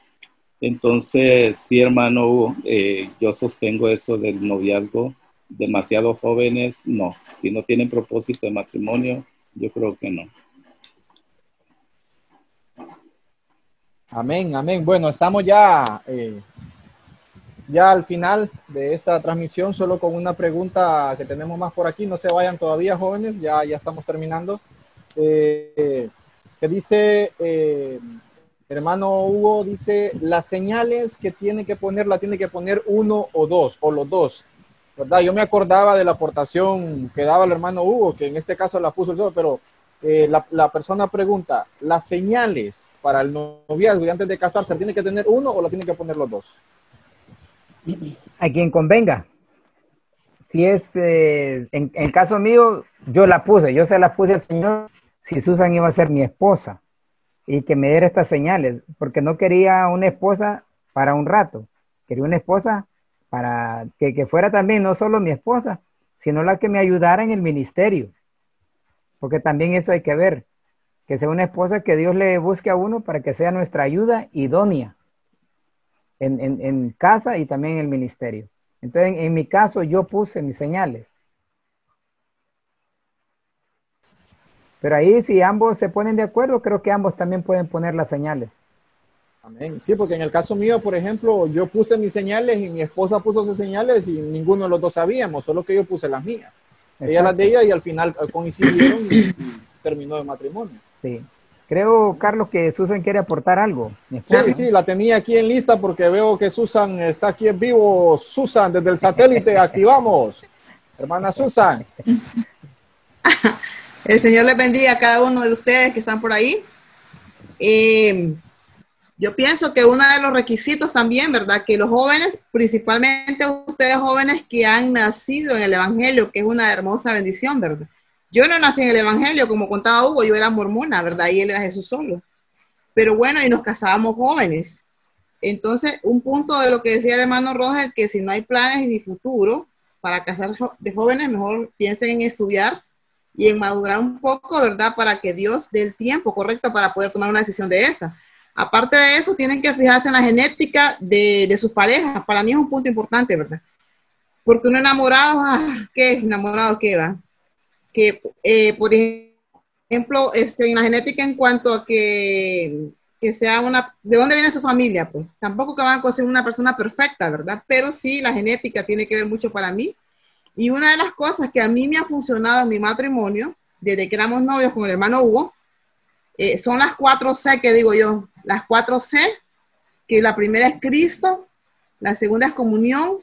Entonces, sí, hermano, eh, yo sostengo eso del noviazgo. Demasiado jóvenes, no. Si no tienen propósito de matrimonio, yo creo que no. Amén, amén. Bueno, estamos ya, eh, ya al final de esta transmisión, solo con una pregunta que tenemos más por aquí. No se vayan todavía, jóvenes, ya, ya estamos terminando. Eh, que dice, eh, hermano Hugo, dice, las señales que tiene que poner, la tiene que poner uno o dos, o los dos. ¿Verdad? Yo me acordaba de la aportación que daba el hermano Hugo, que en este caso la puso el solo, pero eh, la, la persona pregunta, ¿las señales para el noviazgo y antes de casarse, tiene que tener uno o la tiene que poner los dos? A quien convenga. Si es, en, en el caso mío, yo la puse, yo se la puse al Señor si Susan iba a ser mi esposa y que me diera estas señales, porque no quería una esposa para un rato, quería una esposa para que, fuera también no solo mi esposa, sino la que me ayudara en el ministerio, porque también eso hay que ver, que sea una esposa que Dios le busque a uno para que sea nuestra ayuda idónea en, casa y también en el ministerio. Entonces, en, en mi caso, yo puse mis señales. Pero ahí si ambos se ponen de acuerdo, creo que ambos también pueden poner las señales. Amén. Sí, porque en el caso mío, por ejemplo, yo puse mis señales y mi esposa puso sus señales y ninguno de los dos sabíamos, solo que yo puse las mías. Ella las de ella y al final eh, coincidieron y, y terminó el matrimonio. Sí. Creo, Carlos, que Susan quiere aportar algo. Sí, sí, la tenía aquí en lista porque veo que Susan está aquí en vivo. Susan, desde el satélite, activamos. Hermana Susan. El Señor les bendiga a cada uno de ustedes que están por ahí. Eh, yo pienso que uno de los requisitos también, ¿verdad? Que los jóvenes, principalmente ustedes jóvenes que han nacido en el Evangelio, que es una hermosa bendición, ¿verdad? Yo no nací en el Evangelio, como contaba Hugo, yo era mormona, ¿verdad? Y él era Jesús solo. Pero bueno, y nos casábamos jóvenes. Entonces, un punto de lo que decía el hermano Roger, que si no hay planes ni futuro para casar de jóvenes, mejor piensen en estudiar y en madurar un poco, ¿verdad? Para que Dios dé el tiempo correcto para poder tomar una decisión de esta. Aparte de eso, tienen que fijarse en la genética de, de sus parejas. Para mí es un punto importante, ¿verdad? Porque uno enamorado, ah, ¿qué? Enamorado, ¿qué va? Que, eh, por ejemplo, este, en la genética en cuanto a que, que sea una, ¿de dónde viene su familia? Pues tampoco que van a conseguir una persona perfecta, ¿verdad? Pero sí, la genética tiene que ver mucho para mí. Y una de las cosas que a mí me ha funcionado en mi matrimonio, desde que éramos novios con el hermano Hugo, eh, son las cuatro C que digo yo. Las cuatro C, que la primera es Cristo, la segunda es comunión,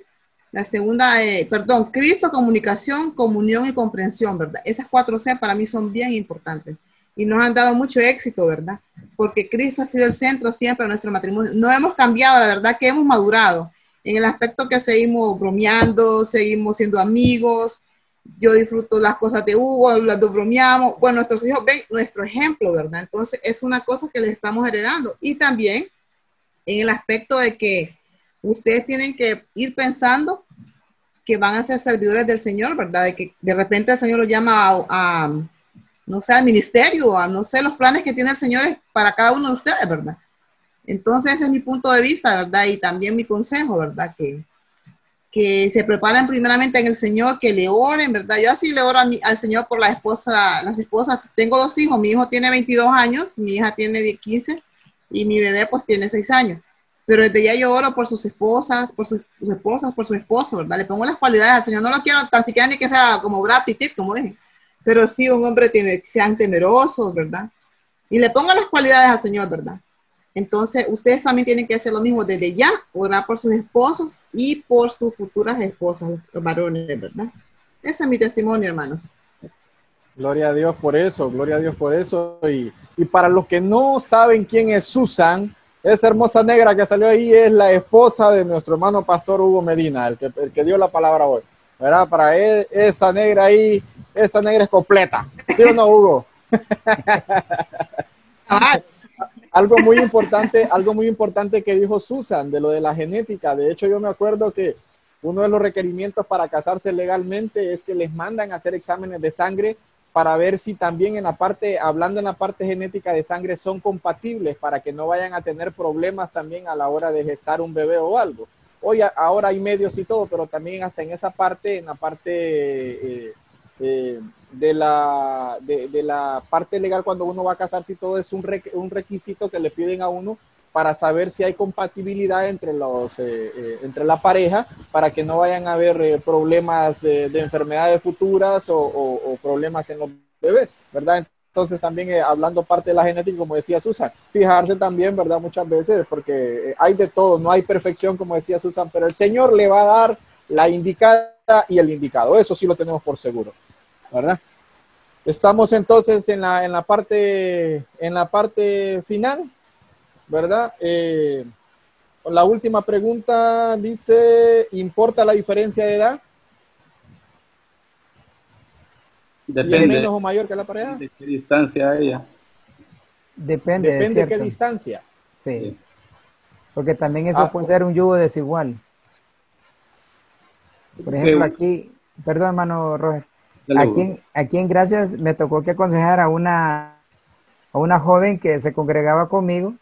la segunda, eh, perdón, Cristo, comunicación, comunión y comprensión, ¿verdad? Esas cuatro C para mí son bien importantes y nos han dado mucho éxito, ¿verdad? Porque Cristo ha sido el centro siempre de nuestro matrimonio. No hemos cambiado, la verdad que hemos madurado en el aspecto que seguimos bromeando, seguimos siendo amigos. Yo disfruto las cosas de Hugo, las bromeamos. Bueno, nuestros hijos ven nuestro ejemplo, ¿verdad? Entonces es una cosa que les estamos heredando. Y también en el aspecto de que ustedes tienen que ir pensando que van a ser servidores del Señor, ¿verdad? De que de repente el Señor los llama a, a, no sé, al ministerio, a no sé, los planes que tiene el Señor para cada uno de ustedes, ¿verdad? Entonces ese es mi punto de vista, ¿verdad? Y también mi consejo, ¿verdad? Que, que se preparen primeramente en el Señor, que le oren, ¿verdad? Yo así le oro al Señor por la esposa, las esposas. Tengo dos hijos, mi hijo tiene 22 años, mi hija tiene 10, 15 y mi bebé pues tiene 6 años. Pero desde ya yo oro por sus esposas, por sus, sus esposas, por su esposo, ¿verdad? Le pongo las cualidades al Señor. No lo quiero tan siquiera ni que sea como Brad Pitt, como dije. Pero sí un hombre tiene, sean temerosos, ¿verdad? Y le pongo las cualidades al Señor, ¿verdad? Entonces, ustedes también tienen que hacer lo mismo desde ya, orar por sus esposos y por sus futuras esposas, los varones, ¿verdad? Ese es mi testimonio, hermanos. Gloria a Dios por eso, gloria a Dios por eso. Y, y para los que no saben quién es Susan, esa hermosa negra que salió ahí es la esposa de nuestro hermano pastor Hugo Medina, el que, el que dio la palabra hoy. ¿Verdad? Para él, esa negra ahí, esa negra es completa. ¿Sí o no, Hugo? algo muy importante, algo muy importante que dijo Susan de lo de la genética. De hecho, yo me acuerdo que uno de los requerimientos para casarse legalmente es que les mandan a hacer exámenes de sangre para ver si también en la parte, hablando en la parte genética de sangre, son compatibles para que no vayan a tener problemas también a la hora de gestar un bebé o algo. Hoy, ahora hay medios y todo, pero también hasta en esa parte, en la parte eh, eh, de, la, de, de, la parte legal, cuando uno va a casarse todo, es un, un requisito que le piden a uno para saber si hay compatibilidad entre, los, eh, eh, entre la pareja, para que no vayan a haber eh, problemas de enfermedades futuras o, o, problemas en los bebés, ¿verdad? entonces también hablando parte de la genética, como decía Susan, fijarse también, ¿verdad? Muchas veces, porque hay de todo, no hay perfección, como decía Susan, pero el Señor le va a dar la indicada y el indicado, eso sí lo tenemos por seguro, ¿verdad? Estamos entonces en la, en la, parte, en la parte final, ¿verdad? Eh, la última pregunta dice, ¿importa la diferencia de edad? Depende. Si es menos o mayor que la pareja. ¿De qué distancia ella? Depende. Depende de qué distancia. Sí. Porque también eso Ah. puede ser un yugo desigual. Por ejemplo, aquí, perdón, hermano Roger, aquí, aquí en Gracias me tocó que aconsejar a una, a una joven que se congregaba conmigo.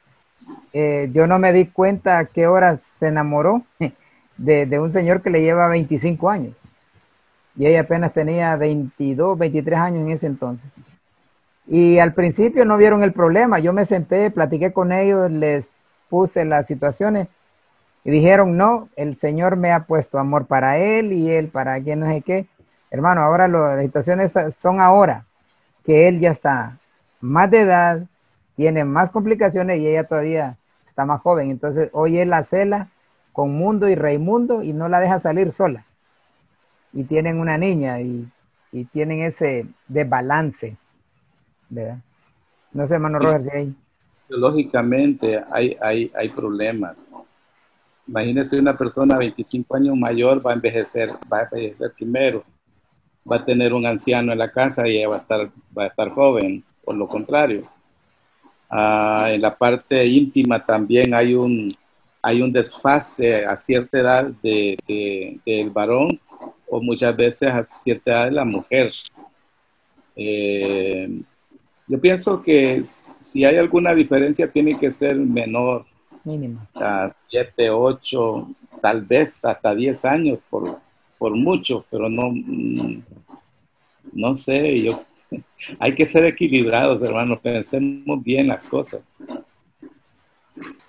Eh, yo no me di cuenta a qué horas se enamoró de, de un señor que le lleva 25 años. Y ella apenas tenía 22, 23 años en ese entonces. Y al principio no vieron el problema. Yo me senté, platiqué con ellos, les puse las situaciones y dijeron, no, el Señor me ha puesto amor para él y él para quien no sé qué. Hermano, ahora las situaciones son ahora, que él ya está más de edad, tiene más complicaciones y ella todavía está más joven. Entonces, hoy él la cela con Mundo y Raimundo y no la deja salir sola. Y tienen una niña y, y tienen ese desbalance, ¿verdad? No sé, hermano Roger, si hay... Lógicamente hay, hay, hay problemas. Imagínese una persona 25 años mayor va a envejecer, va a envejecer primero, va a tener un anciano en la casa y ella va a estar, va a estar joven, por lo contrario. Ah, en la parte íntima también hay un, hay un desfase a cierta edad de, de- del varón o muchas veces a cierta edad de la mujer. Eh, yo pienso que si hay alguna diferencia tiene que ser menor, Mínimo. a 7, 8, tal vez hasta 10 años por, por mucho, pero no, mm, no sé, yo, hay que ser equilibrados, hermanos, pensemos bien las cosas.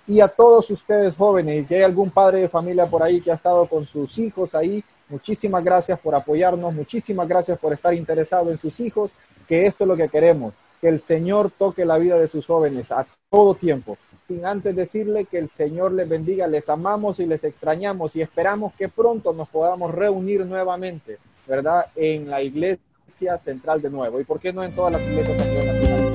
y a todos ustedes jóvenes. Si hay algún padre de familia por ahí que ha estado con sus hijos ahí, muchísimas gracias por apoyarnos, muchísimas gracias por estar interesado en sus hijos, que esto es lo que queremos, que el Señor toque la vida de sus jóvenes a todo tiempo. Sin antes decirle que el Señor les bendiga, les amamos y les extrañamos y esperamos que pronto nos podamos reunir nuevamente, ¿verdad? En la iglesia central de nuevo. ¿Y por qué no en todas las iglesias también?